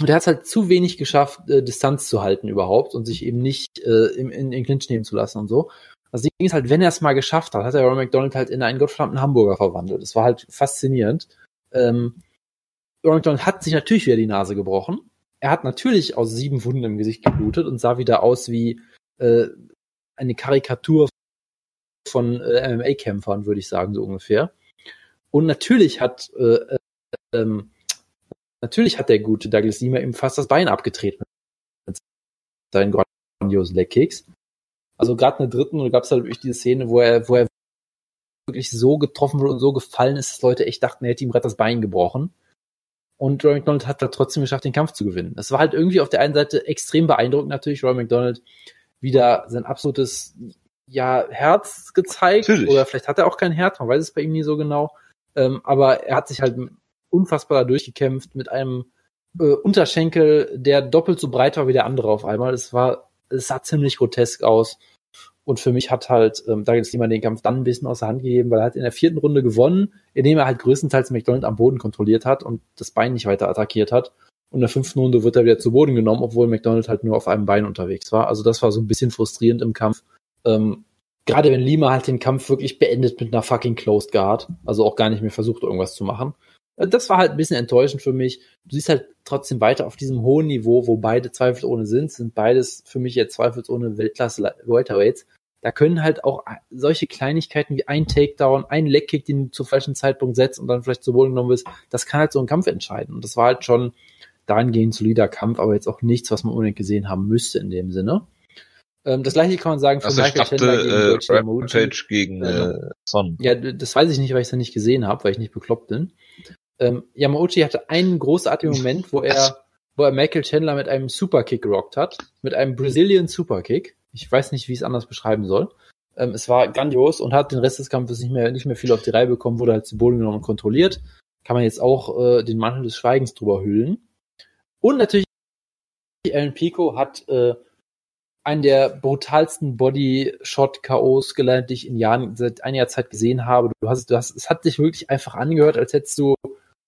und er hat halt zu wenig geschafft, äh, Distanz zu halten überhaupt und sich eben nicht äh, im, in, in Clinch nehmen zu lassen und so. Das Ding ist halt, wenn er es mal geschafft hat, hat er Roy McDonald halt in einen gottverdammten Hamburger verwandelt. Das war halt faszinierend. Ähm, Roy McDonald hat sich natürlich wieder die Nase gebrochen. Er hat natürlich aus sieben Wunden im Gesicht geblutet und sah wieder aus wie äh, eine Karikatur von äh, MMA-Kämpfern, würde ich sagen, so ungefähr. Und natürlich hat äh, äh, ähm, natürlich hat der gute Douglas Lima ihm fast das Bein abgetreten mit seinen grandiosen Leg-Kicks. Also gerade in der dritten Runde gab es halt wirklich diese Szene, wo er, wo er wirklich so getroffen wurde und so gefallen ist, dass Leute echt dachten, er hätte ihm gerade das Bein gebrochen. Und Roy McDonald hat da trotzdem geschafft, den Kampf zu gewinnen. Es war halt irgendwie auf der einen Seite extrem beeindruckend natürlich, Roy McDonald wieder sein absolutes ja, Herz gezeigt. Natürlich. Oder vielleicht hat er auch kein Herz, man weiß es bei ihm nie so genau. Ähm, aber er hat sich halt unfassbar da durchgekämpft mit einem äh, Unterschenkel, der doppelt so breit war wie der andere auf einmal. Es war, es sah ziemlich grotesk aus. Und für mich hat halt ähm, Douglas Lima den Kampf dann ein bisschen aus der Hand gegeben, weil er hat in der vierten Runde gewonnen, indem er halt größtenteils McDonald am Boden kontrolliert hat und das Bein nicht weiter attackiert hat. Und in der fünften Runde wird er wieder zu Boden genommen, obwohl McDonald halt nur auf einem Bein unterwegs war. Also das war so ein bisschen frustrierend im Kampf. Ähm, Gerade wenn Lima halt den Kampf wirklich beendet mit einer fucking Closed Guard, also auch gar nicht mehr versucht, irgendwas zu machen. Äh, Das war halt ein bisschen enttäuschend für mich. Du siehst halt trotzdem weiter auf diesem hohen Niveau, wo beide zweifelsohne sind, sind beides für mich jetzt zweifelsohne Weltklasse Welterweights. Da können halt auch solche Kleinigkeiten wie ein Takedown, ein Legkick, den du zum falschen Zeitpunkt setzt und dann vielleicht zu Boden genommen wirst, das kann halt so einen Kampf entscheiden. Und das war halt schon dahingehend solider Kampf, aber jetzt auch nichts, was man unbedingt gesehen haben müsste in dem Sinne. Ähm, das gleiche kann man sagen von Also ich Michael dachte, Chandler gegen äh. Rampage gegen äh, Son. Ja, das weiß ich nicht, weil ich es ja nicht gesehen habe, weil ich nicht bekloppt bin. Ähm, Yamauchi hatte einen großartigen Moment, wo er, wo er Michael Chandler mit einem Superkick gerockt hat, mit einem Brazilian Superkick. Ich weiß nicht, wie ich es anders beschreiben soll. Ähm, es war grandios und hat den Rest des Kampfes nicht mehr, nicht mehr viel auf die Reihe bekommen, wurde halt zu Boden genommen und kontrolliert. Kann man jetzt auch äh, den Mantel des Schweigens drüber hüllen. Und natürlich Aaron Pico hat äh, einen der brutalsten Body-Shot-KOs gelernt, die ich in Jahren seit einiger Zeit gesehen habe. Du hast, du hast, es hat sich wirklich einfach angehört, als hättest du,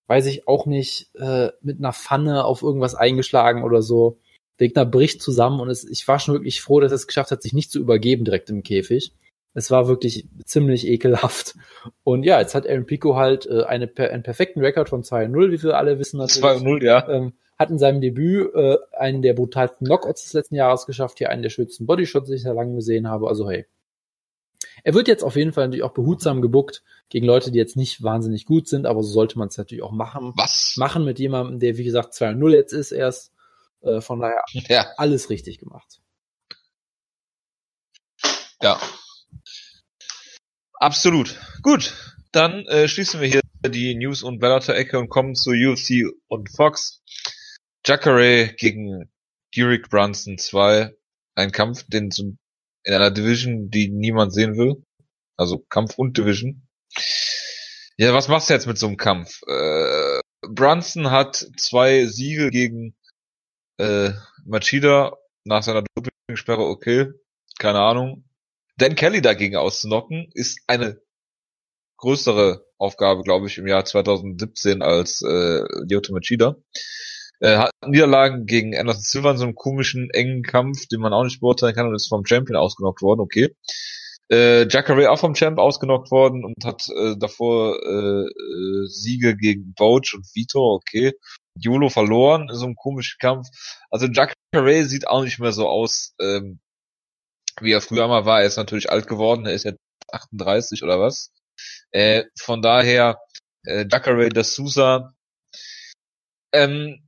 weiß ich auch nicht, äh, mit einer Pfanne auf irgendwas eingeschlagen oder so. Der Gegner bricht zusammen und es, ich war schon wirklich froh, dass er es geschafft hat, sich nicht zu übergeben direkt im Käfig. Es war wirklich ziemlich ekelhaft. Und ja, jetzt hat Aaron Pico halt äh, eine, einen perfekten Rekord von 2-0, wie wir alle wissen natürlich. 2-0, ja. Ähm, hat in seinem Debüt äh, einen der brutalsten Knockouts des letzten Jahres geschafft, hier einen der schönsten Bodyshots, die ich sehr lange gesehen habe. Also hey. Er wird jetzt auf jeden Fall natürlich auch behutsam gebuckt gegen Leute, die jetzt nicht wahnsinnig gut sind, aber so sollte man es natürlich auch machen. Was? Machen mit jemandem, der wie gesagt 2-0 jetzt ist erst. Äh, von daher ja. alles richtig gemacht. Ja, Absolut. Gut, dann äh, schließen wir hier die News- und Bellator-Ecke und kommen zu UFC und Fox. Jacare gegen Derek Brunson 2. Ein Kampf, den so in einer Division, die niemand sehen will. Also Kampf und Division. Ja, was machst du jetzt mit so einem Kampf? Äh, Brunson hat zwei Siege gegen äh, Machida nach seiner Dopingsperre, okay, keine Ahnung. Dan Kelly dagegen auszunocken, ist eine größere Aufgabe, glaube ich, im Jahr 2017 als äh, Lyoto Machida. Er hat Niederlagen gegen Anderson Silva in so einem komischen, engen Kampf, den man auch nicht beurteilen kann und ist vom Champion ausgenockt worden, okay. Äh, Jacare auch vom Champ ausgenockt worden und hat äh, davor äh, äh, Siege gegen Boach und Vitor, okay. Yolo verloren in so einem komischen Kampf. Also Jacare sieht auch nicht mehr so aus, ähm, wie er früher mal war. Er ist natürlich alt geworden, er ist jetzt 38 oder was. Äh, von daher, äh, Jacare da Sousa ähm,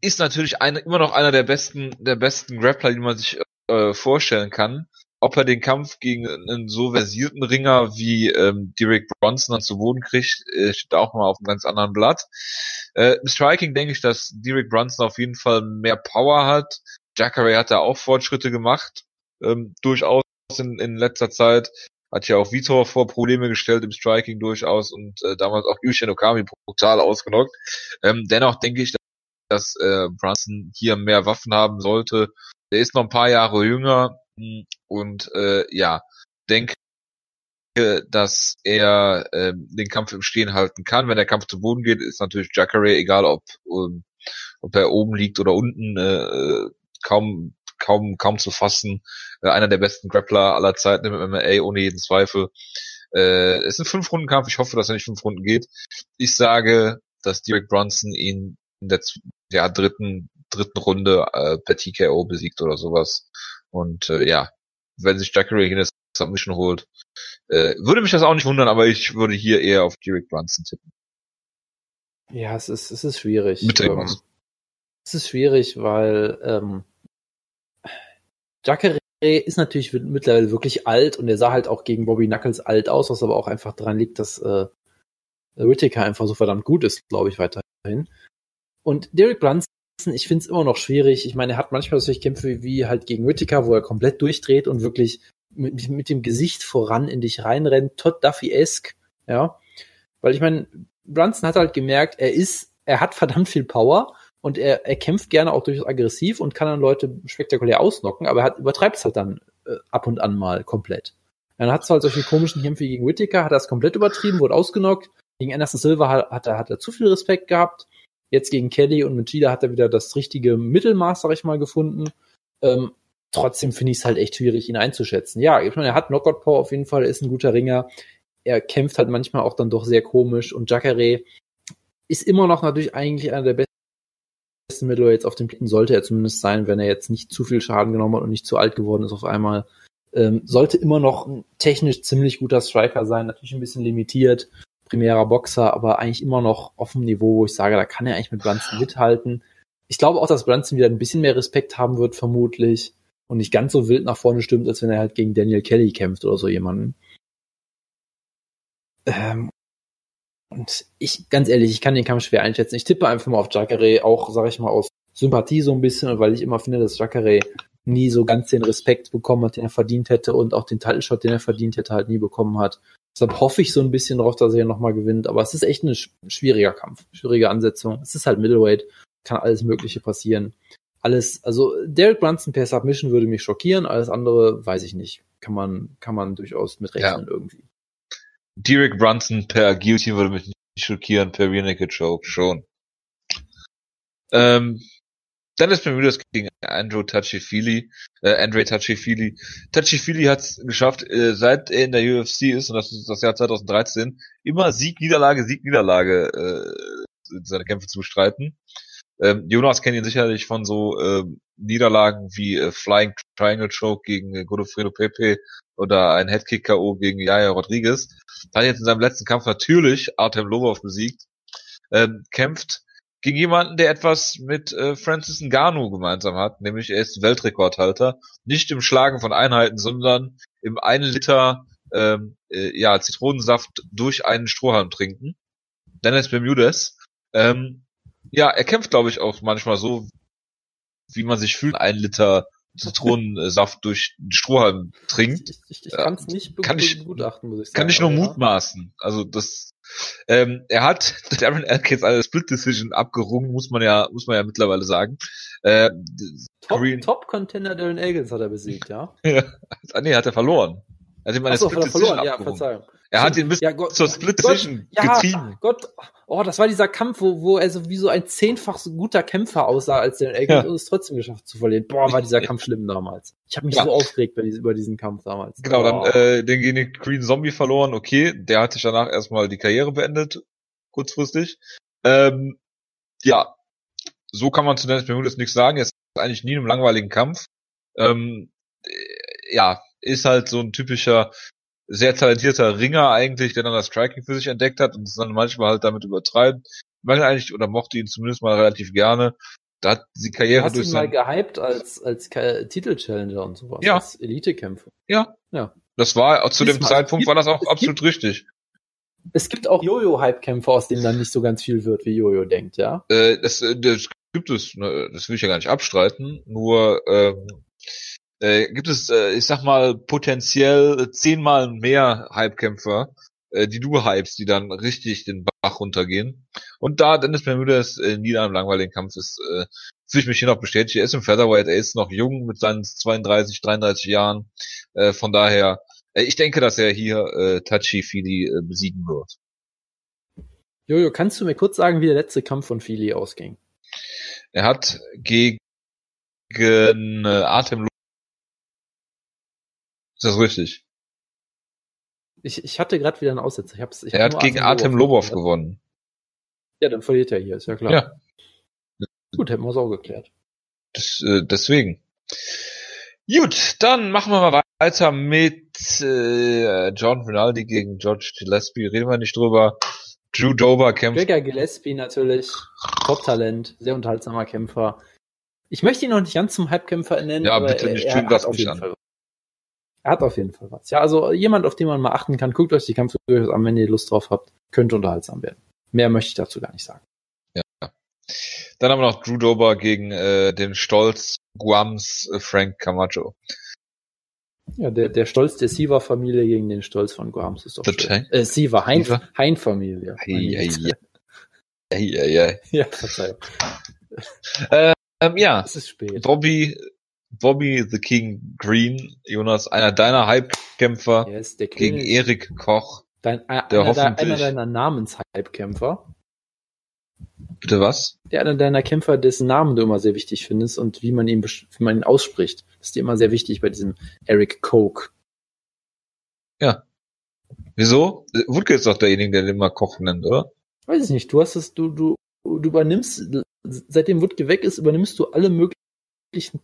ist natürlich eine, immer noch einer der besten, der besten Grappler, die man sich äh, vorstellen kann. Ob er den Kampf gegen einen so versierten Ringer wie ähm, Derek Bronson dann zu Boden kriegt, äh, steht auch mal auf einem ganz anderen Blatt. Äh, Im Striking denke ich, dass Derek Bronson auf jeden Fall mehr Power hat. Jacare hat da auch Fortschritte gemacht ähm, durchaus in, in letzter Zeit. Hat ja auch Vitor vor Probleme gestellt im Striking durchaus und äh, damals auch Yushin Okami brutal ausgenockt. Ähm, dennoch denke ich, dass äh, Brunson hier mehr Waffen haben sollte. Der ist noch ein paar Jahre jünger hm, und äh, ja, denke, dass er äh, den Kampf im Stehen halten kann. Wenn der Kampf zu Boden geht, ist natürlich Jacare, egal ob, um, ob er oben liegt oder unten, äh, kaum kaum, kaum zu fassen. Äh, einer der besten Grappler aller Zeiten im MMA, ohne jeden Zweifel. Äh, es ist ein Fünf-Runden-Kampf. Ich hoffe, dass er nicht fünf Runden geht. Ich sage, dass Derek Bronson ihn in der ja, dritten, dritten Runde äh, per TKO besiegt oder sowas. Und äh, ja, wenn sich hier eine Submission holt, äh, würde mich das auch nicht wundern, aber ich würde hier eher auf Derek Brunson tippen. Ja, es ist, es ist schwierig. Mit ähm, es ist schwierig, weil ähm, Jacare ist natürlich mittlerweile wirklich alt und er sah halt auch gegen Bobby Knuckles alt aus, was aber auch einfach daran liegt, dass äh, Whittaker einfach so verdammt gut ist, glaube ich, weiterhin. Und Derek Brunson, ich finde es immer noch schwierig. Ich meine, er hat manchmal solche Kämpfe wie halt gegen Whittaker, wo er komplett durchdreht und wirklich mit, mit dem Gesicht voran in dich reinrennt, Todd Duffy-esque, ja. Weil ich meine, Brunson hat halt gemerkt, er ist, er hat verdammt viel Power und er, er kämpft gerne auch durchaus aggressiv und kann dann Leute spektakulär ausnocken, aber er übertreibt es halt dann äh, ab und an mal komplett. Dann hat es halt solche komischen Kämpfe gegen Whittaker, hat er komplett übertrieben, wurde ausgenockt. Gegen Anderson Silva hat, hat, er, hat er zu viel Respekt gehabt. Jetzt gegen Kelly und Machida hat er wieder das richtige Mittelmaß, sag ich mal, gefunden. Ähm, trotzdem finde ich es halt echt schwierig, ihn einzuschätzen. Ja, ich meine, er hat Knockout Power auf jeden Fall, ist ein guter Ringer. Er kämpft halt manchmal auch dann doch sehr komisch und Jacare ist immer noch natürlich eigentlich einer der besten besten Middleweights auf dem Planeten sollte er zumindest sein, wenn er jetzt nicht zu viel Schaden genommen hat und nicht zu alt geworden ist auf einmal. Ähm, sollte immer noch ein technisch ziemlich guter Striker sein, natürlich ein bisschen limitiert, primärer Boxer, aber eigentlich immer noch auf dem Niveau, wo ich sage, da kann er eigentlich mit Brunson mithalten. Ich glaube auch, dass Brunson wieder ein bisschen mehr Respekt haben wird, vermutlich, und nicht ganz so wild nach vorne stimmt, als wenn er halt gegen Daniel Kelly kämpft oder so jemanden. Ähm, und ich, ganz ehrlich, ich kann den Kampf schwer einschätzen. Ich tippe einfach mal auf Jacare, auch, sag ich mal, aus Sympathie so ein bisschen, weil ich immer finde, dass Jacare nie so ganz den Respekt bekommen hat, den er verdient hätte und auch den Title Shot, den er verdient hätte, halt nie bekommen hat. Deshalb hoffe ich so ein bisschen drauf, dass er nochmal gewinnt. Aber es ist echt ein schwieriger Kampf, schwierige Ansetzung. Es ist halt Middleweight, kann alles Mögliche passieren. alles, also Derek Brunson per Submission würde mich schockieren, alles andere weiß ich nicht. Kann man, kann man durchaus mitrechnen ja. irgendwie. Derek Brunson per Guillotine würde mich nicht schockieren, per Rear Naked Choke schon. Ähm, Dennis Bermudez gegen Andrew Touchy-Feely, äh, Andre Touchy-Feely. Touchy-Feely hat es geschafft, äh, seit er in der UFC ist, und das ist das Jahr 2013, immer Sieg, Niederlage, Sieg, Niederlage äh, seine Kämpfe zu bestreiten. Ähm, Jonas kennt ihn sicherlich von so äh, Niederlagen wie äh, Flying Triangle Choke gegen äh, Godofredo Pepe oder ein Headkick K.O. gegen Yaya Rodriguez. Hat jetzt in seinem letzten Kampf natürlich Artem Lobov besiegt. Ähm, kämpft gegen jemanden, der etwas mit äh, Francis Ngannou gemeinsam hat, nämlich er ist Weltrekordhalter, nicht im Schlagen von Einheiten, sondern im einen Liter ähm, äh, ja, Zitronensaft durch einen Strohhalm trinken. Dennis Bermudez. Ähm, ja, er kämpft, glaube ich, auch manchmal so, wie man sich fühlt, ein Liter Zitronensaft durch den Strohhalm trinkt. Ich, ich, ich kann es nicht kann ich, begutachten, muss ich sagen. Kann ich nur mutmaßen. Also das ähm, er hat Darren Elkins eine Split Decision abgerungen, muss man ja, muss man ja mittlerweile sagen. Äh, Top, Top Contender Darren Elkins hat er besiegt, ja? ja. Ah, nee, hat er verloren. Er hat ihm eine so, Split Decision verloren. Ja, Verzeihung. Er hat ihn bis ja, Gott, zur Split Decision Gott, getrieben. Ja, Gott, oh, das war dieser Kampf, wo, wo er so wie so ein zehnfach so guter Kämpfer aussah, als der Elkins ja. und es trotzdem geschafft zu verlieren. Boah, war dieser Kampf schlimm damals. Ich habe mich ja. so aufgeregt bei diesem, über diesen Kampf damals. Genau, oh. dann äh, den gegen Green Zombie verloren. Okay, der hat sich danach erstmal die Karriere beendet, kurzfristig. Ähm, ja, so kann man zu Dennis Bermudez nichts sagen. Er ist eigentlich nie in einem langweiligen Kampf. Ähm, äh, ja, ist halt so ein typischer sehr talentierter Ringer eigentlich, der dann das Striking für sich entdeckt hat und es dann manchmal halt damit übertreibt. Ich meine eigentlich, oder mochte ihn zumindest mal relativ gerne. Da hat die Karriere Hast durch ihn mal gehypt als, als Titelchallenger und sowas. Ja. Als Elite-Kämpfer. Ja. Ja. Das war, zu dem Zeitpunkt gibt, war das auch absolut gibt, richtig. Es gibt auch Jojo-Hype-Kämpfer, aus denen dann nicht so ganz viel wird, wie Jojo denkt, ja? Äh, das, äh, das gibt es, ne, das will ich ja gar nicht abstreiten, nur, ähm, äh, gibt es, äh, ich sag mal, potenziell zehnmal mehr Hypekämpfer, äh, die du hypst, die dann richtig den Bach runtergehen. Und da Dennis Bermudez äh, nie in einem langweiligen Kampf ist, äh, fühle ich mich hier noch bestätigt. Er ist im Featherweight, er ist noch jung mit seinen 32, 33 Jahren. Äh, von daher, äh, ich denke, dass er hier äh, Tachi Fili äh, besiegen wird. Jojo, kannst du mir kurz sagen, wie der letzte Kampf von Fili ausging? Er hat gegen äh, Atem ist das richtig? Ich, ich hatte gerade wieder einen Aussetzer. Ich hab's, ich er hat gegen Artem Lobov gewonnen. Ja, dann verliert er hier, ist ja klar. Ja. Gut, hätten wir es auch geklärt. Das, äh, deswegen. Gut, dann machen wir mal weiter mit äh, John Rinaldi gegen George Gillespie. Reden wir nicht drüber. Drew Dober kämpft. Gregor Gillespie natürlich. Top-Talent, sehr unterhaltsamer Kämpfer. Ich möchte ihn noch nicht ganz zum Halbkämpfer nennen. Ja, bitte nicht tun, das mich an. Fall er hat auf jeden Fall was. Ja, also jemand, auf den man mal achten kann, guckt euch die Kämpfe durchaus an, wenn ihr Lust drauf habt. Könnte unterhaltsam werden. Mehr möchte ich dazu gar nicht sagen. Ja. Dann haben wir noch Drew Dober gegen äh, den Stolz Guams äh, Frank Camacho. Ja, der, der Stolz der Siva-Familie gegen den Stolz von Guams ist doch schön. Äh, Siva, Hein, Hein-Familie. Hey, hey, hey, Ja, Verzeihung. ähm, ja, es ist spät. Bobby Bobby the King Green, Jonas, einer deiner Hype-Kämpfer yes, gegen Erik Koch. Dein, äh, der einer, hoffentlich, einer deiner Namens-Hype-Kämpfer. Bitte was? Der einer deiner Kämpfer, dessen Namen du immer sehr wichtig findest und wie man ihn, wie man ihn ausspricht. Das ist dir immer sehr wichtig bei diesem Eric Koch. Ja. Wieso? Wutke ist doch derjenige, der den immer Koch nennt, oder? Weiß ich nicht. Du hast es, du, du, du übernimmst, seitdem Wutke weg ist, übernimmst du alle möglichen wirklichen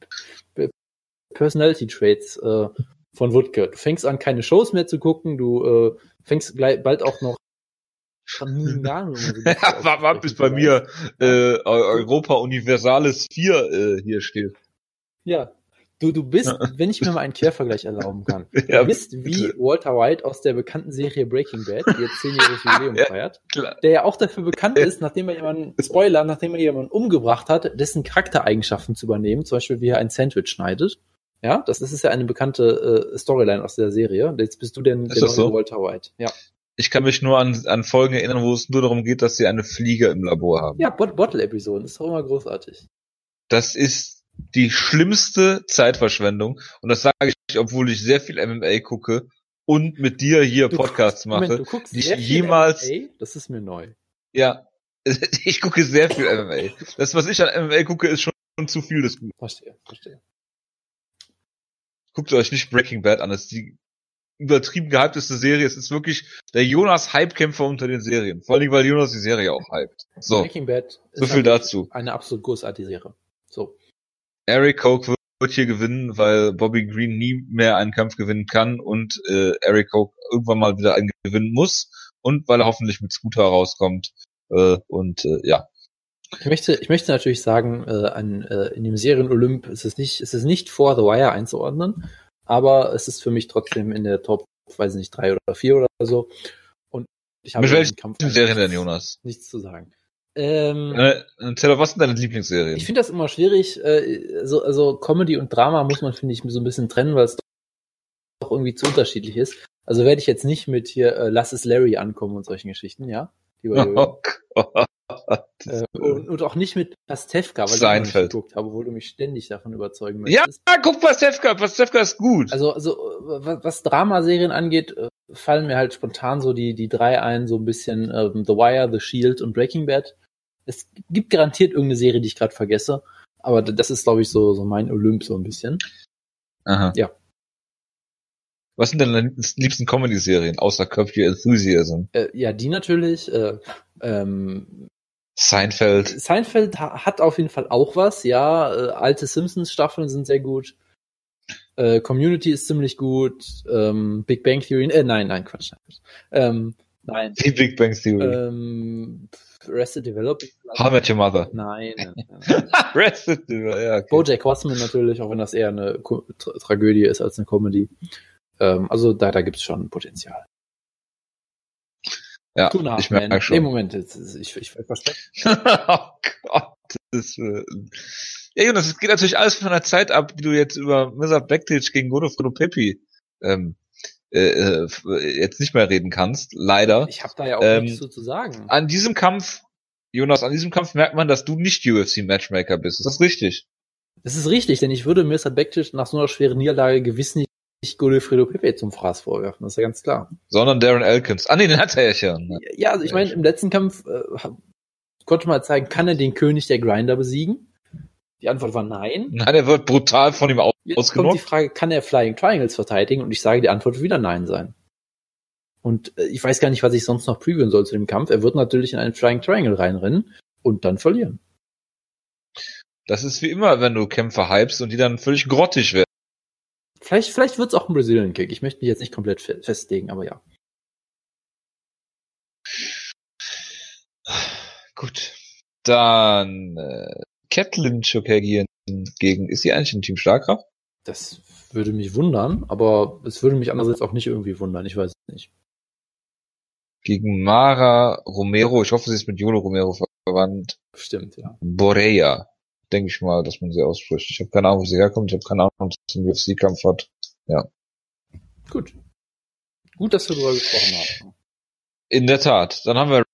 Personality Traits äh, von Woodke. Du fängst an, keine Shows mehr zu gucken, du äh, fängst gleich, bald auch noch Warte, bis bei mir äh, Europa Universalis 4 äh, hier steht. Ja, Du, du bist, wenn ich mir mal einen Quervergleich erlauben kann, du bist wie. Walter White aus der bekannten Serie Breaking Bad, die jetzt zehnjähriges Jubiläum feiert, klar. der ja auch dafür bekannt ist, nachdem er jemanden, Spoiler, nachdem er jemanden umgebracht hat, dessen Charaktereigenschaften zu übernehmen, zum Beispiel wie er ein Sandwich schneidet. Ja, das, ist ja eine bekannte äh, Storyline aus der Serie. Jetzt bist du denn der so? Walter White. Ja. Ich kann mich nur an, an Folgen erinnern, wo es nur darum geht, dass sie eine Fliege im Labor haben. Ja, Bot Bottle-Episoden, ist doch immer großartig. Das ist die schlimmste Zeitverschwendung. Und das sage ich, obwohl ich sehr viel MMA gucke und mit dir hier Du Podcasts guckst- mache. Moment, du guckst die ich jemals- MMA? Das ist mir neu. Ja, ich gucke sehr viel MMA. Das, was ich an MMA gucke, ist schon zu viel des Guten. Verstehe, verstehe. Guckt euch nicht Breaking Bad an. Das ist die übertrieben gehypteste Serie. Es ist wirklich der Jonas Hypekämpfer unter den Serien. Vor allem, weil Jonas die Serie auch hypt. So, Breaking Bad so ist viel halt dazu. eine absolut großartige Serie. So. Eric Coke wird- hier gewinnen, weil Bobby Green nie mehr einen Kampf gewinnen kann und äh, Eric Coke irgendwann mal wieder einen gewinnen muss und weil er hoffentlich mit Scooter rauskommt. Äh, und äh, ja, Ich möchte, ich möchte natürlich sagen, äh, an, äh, in dem Serien-Olymp ist es nicht, ist es nicht vor The Wire einzuordnen, aber es ist für mich trotzdem in der Top, weiß ich nicht, drei oder vier oder so. Und ich habe mit welchen Kampf Serien denn, Jonas? Nichts zu sagen. Ähm, Äh, Taylor, was sind deine Lieblingsserien? Ich finde das immer schwierig. Äh, also, also Comedy und Drama muss man, finde ich, so ein bisschen trennen, weil es doch irgendwie zu unterschiedlich ist. Also werde ich jetzt nicht mit hier äh, Lass es Larry ankommen und solchen Geschichten, ja? Oh Gott. äh, und, und auch nicht mit Pastewka, weil ich Seinfeld. geguckt habe, obwohl du mich ständig davon überzeugen ja, möchtest. guck Pastewka, Pastewka ist gut. Also, also was, was Dramaserien angeht, äh, fallen mir halt spontan so die, die drei ein, so ein bisschen ähm, The Wire, The Shield und Breaking Bad. Es gibt garantiert irgendeine Serie, die ich gerade vergesse, aber das ist, glaube ich, so, so mein Olymp so ein bisschen. Aha. ja. Was sind denn deine liebsten Comedy-Serien, außer Curb Your Enthusiasm? Äh, ja, die natürlich. Äh, ähm, Seinfeld. Seinfeld ha hat auf jeden Fall auch was, ja. Äh, alte Simpsons-Staffeln sind sehr gut. Äh, Community ist ziemlich gut. Ähm, Big Bang Theory, äh, nein, nein, Quatsch. nein. Ähm, nein. Die Big Bang Theory. Ähm, Arrested Development. How Met Your Mother. Nein. nein, nein. Arrested Development, ja, okay. Bojack Horseman natürlich, auch wenn das eher eine Ko Tra Tragödie ist als eine Comedy. Ähm, also da, da gibt's schon Potenzial. Ja, Two ich merke schon. Nee, Moment, jetzt, ist- ich, ich verspreche. oh Gott. Das, äh, ja, Jonas, es geht natürlich alles von der Zeit ab, die du jetzt über Mr. Backtage gegen Godofredo Pepi ähm, äh, äh, jetzt nicht mehr reden kannst, leider. Ich habe da ja auch Ähm, nichts so zu sagen. An diesem Kampf, Jonas, an diesem Kampf merkt man, dass du nicht UFC-Matchmaker bist. Ist das richtig? Das ist richtig, denn ich würde Mr. Backtisch nach so einer schweren Niederlage gewiss nicht Godofredo Pepe zum Fraß vorwerfen, das ist ja ganz klar. Sondern Darren Elkins. Ah nee, den hat er ja schon. Ja, also ich meine, im letzten Kampf äh, konnte man zeigen, kann er den König der Grinder besiegen? Die Antwort war nein. Nein, er wird brutal von ihm aus Jetzt kommt die. Frage, kann er Flying Triangles verteidigen? Und ich sage, die Antwort wird wieder nein sein. Und äh, ich weiß gar nicht, was ich sonst noch previewen soll zu dem Kampf. Er wird natürlich in einen Flying Triangle reinrennen und dann verlieren. Das ist wie immer, wenn du Kämpfer hypst und die dann völlig grottig werden. Vielleicht, vielleicht wird es auch ein Brazilian Kick. Ich möchte mich jetzt nicht komplett fe festlegen, aber ja. Gut. Dann äh, Catelyn Chokagian gegen, ist sie eigentlich ein Team Starkraft? Das würde mich wundern, aber es würde mich andererseits auch nicht irgendwie wundern. Ich weiß es nicht. Gegen Mara Romero, ich hoffe, sie ist mit Jolo Romero verwandt. Stimmt, ja. Boreya, denke ich mal, dass man sie ausspricht. Ich habe keine Ahnung, wo sie herkommt, ich habe keine Ahnung, ob sie einen UFC-Kampf hat. Gut. Gut, dass wir darüber gesprochen haben. In der Tat. Dann haben wir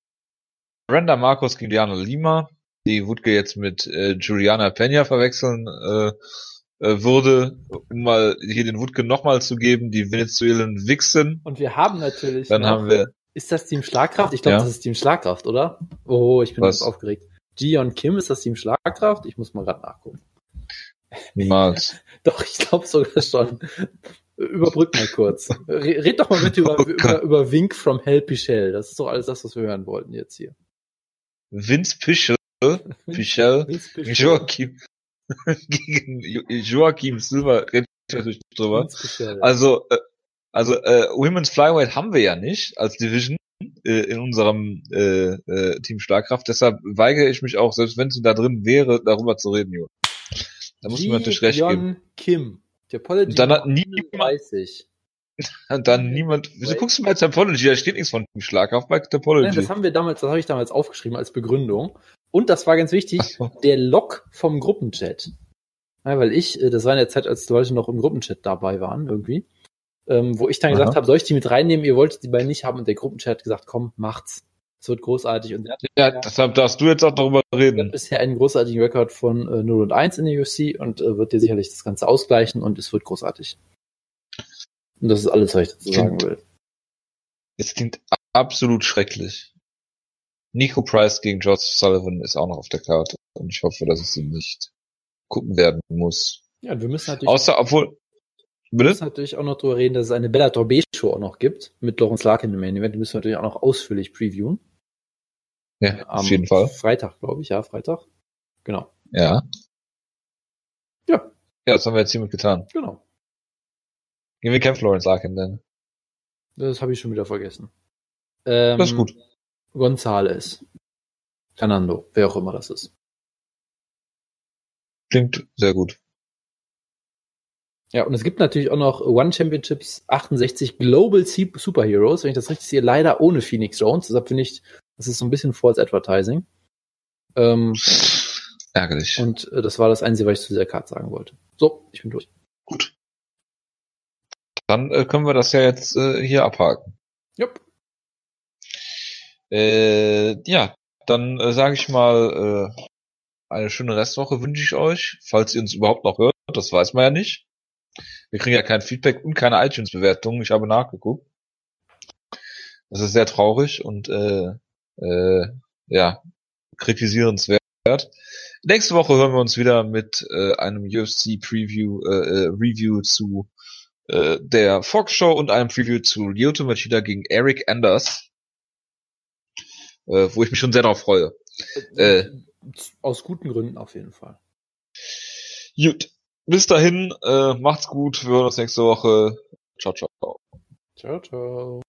Randa Marcos gegen Diana Lima, die Wutke jetzt mit äh, Juliana Pena verwechseln äh, äh, würde, um mal hier den Wutke nochmal zu geben, die Venezuelen Wixen. Und wir haben natürlich. Dann noch- haben wir Ist das Team Schlagkraft? Ich glaube, Ja. das ist Team Schlagkraft, oder? Oh, ich bin Was? ganz aufgeregt. Gion Kim, ist das Team Schlagkraft? Ich muss mal gerade nachgucken. niemals. Doch, ich glaube sogar schon. Überbrück mal kurz. Re- Red doch mal bitte über, Oh über, über Wink from Hell Pichel. Das ist doch alles das, was wir hören wollten jetzt hier. Vince Pichel, Pichel. Joachim, gegen Jo- Joachim Silver, rede ich natürlich drüber. Also, äh, also äh, Women's Flyweight haben wir ja nicht als Division äh, in unserem äh, äh, Team Schlagkraft. Deshalb weigere ich mich auch, selbst wenn sie da drin wäre, darüber zu reden, Jo. Da muss man natürlich recht geben. Ji-Yeon Kim. Topology Und dann hat niemand- 30. Und dann niemand. Wieso guckst du bei Topology? Da steht nichts von Team Schlagkraft bei Nein, Topology. das haben wir damals, das habe ich damals aufgeschrieben als Begründung. Und das war ganz wichtig, so. der Log vom Gruppenchat. Ja, weil ich, äh, das war in der Zeit, als die Leute noch im Gruppenchat dabei waren, irgendwie, ähm, wo ich dann Aha. gesagt habe, soll ich die mit reinnehmen? Ihr wolltet die beiden nicht haben und der Gruppenchat hat gesagt, komm, macht's. Es wird großartig und Ja, deshalb darfst du jetzt auch darüber er hat reden. bisher einen großartigen Rekord von äh, 0 und 1 in der UFC und äh, wird dir sicherlich das Ganze ausgleichen und es wird großartig. Und das ist alles, was ich dazu sagen will. Es klingt absolut schrecklich. Nico Price gegen George Sullivan ist auch noch auf der Karte und ich hoffe, dass ich sie nicht gucken werden muss. Ja, und wir müssen natürlich, Außer, obwohl, wir müssen natürlich auch noch drüber reden, dass es eine Bellator B-Show auch noch gibt mit Lawrence Larkin im Main Event. Die müssen wir natürlich auch noch ausführlich previewen. Ja, Am auf jeden Fall. Freitag, glaube ich, ja, Freitag. Genau. Ja. Ja. Ja, das haben wir jetzt hiermit getan. Genau. Gehen wir kämpfen Lawrence Larkin denn? Das habe ich schon wieder vergessen. Ähm, Das ist gut. Gonzales. Fernando, wer auch immer das ist. Klingt sehr gut. Ja, und es gibt natürlich auch noch One Championships 68 Global Sup- Superheroes, wenn ich das richtig sehe, leider ohne Phoenix Jones. Deshalb finde ich, das ist so ein bisschen False Advertising. Ähm, Ärgerlich. und äh, das war das Einzige, was ich zu dieser Karte sagen wollte. So, ich bin durch. gut. Dann äh, können wir das ja jetzt äh, hier abhaken. Jupp. Äh, ja, dann äh, sage ich mal, äh, eine schöne Restwoche wünsche ich euch, falls ihr uns überhaupt noch hört. Das weiß man ja nicht. Wir kriegen ja kein Feedback und keine iTunes-Bewertungen. Ich habe nachgeguckt. Das ist sehr traurig und äh, äh, ja, kritisierenswert. Nächste Woche hören wir uns wieder mit äh, einem UFC Preview äh, äh, Review zu äh, der Fox Show und einem Preview zu Lyoto Machida gegen Eric Anders, äh, wo ich mich schon sehr darauf freue. Äh. Aus guten Gründen auf jeden Fall. Gut, bis dahin, äh, macht's gut, wir hören uns nächste Woche. Ciao, ciao. Ciao, ciao.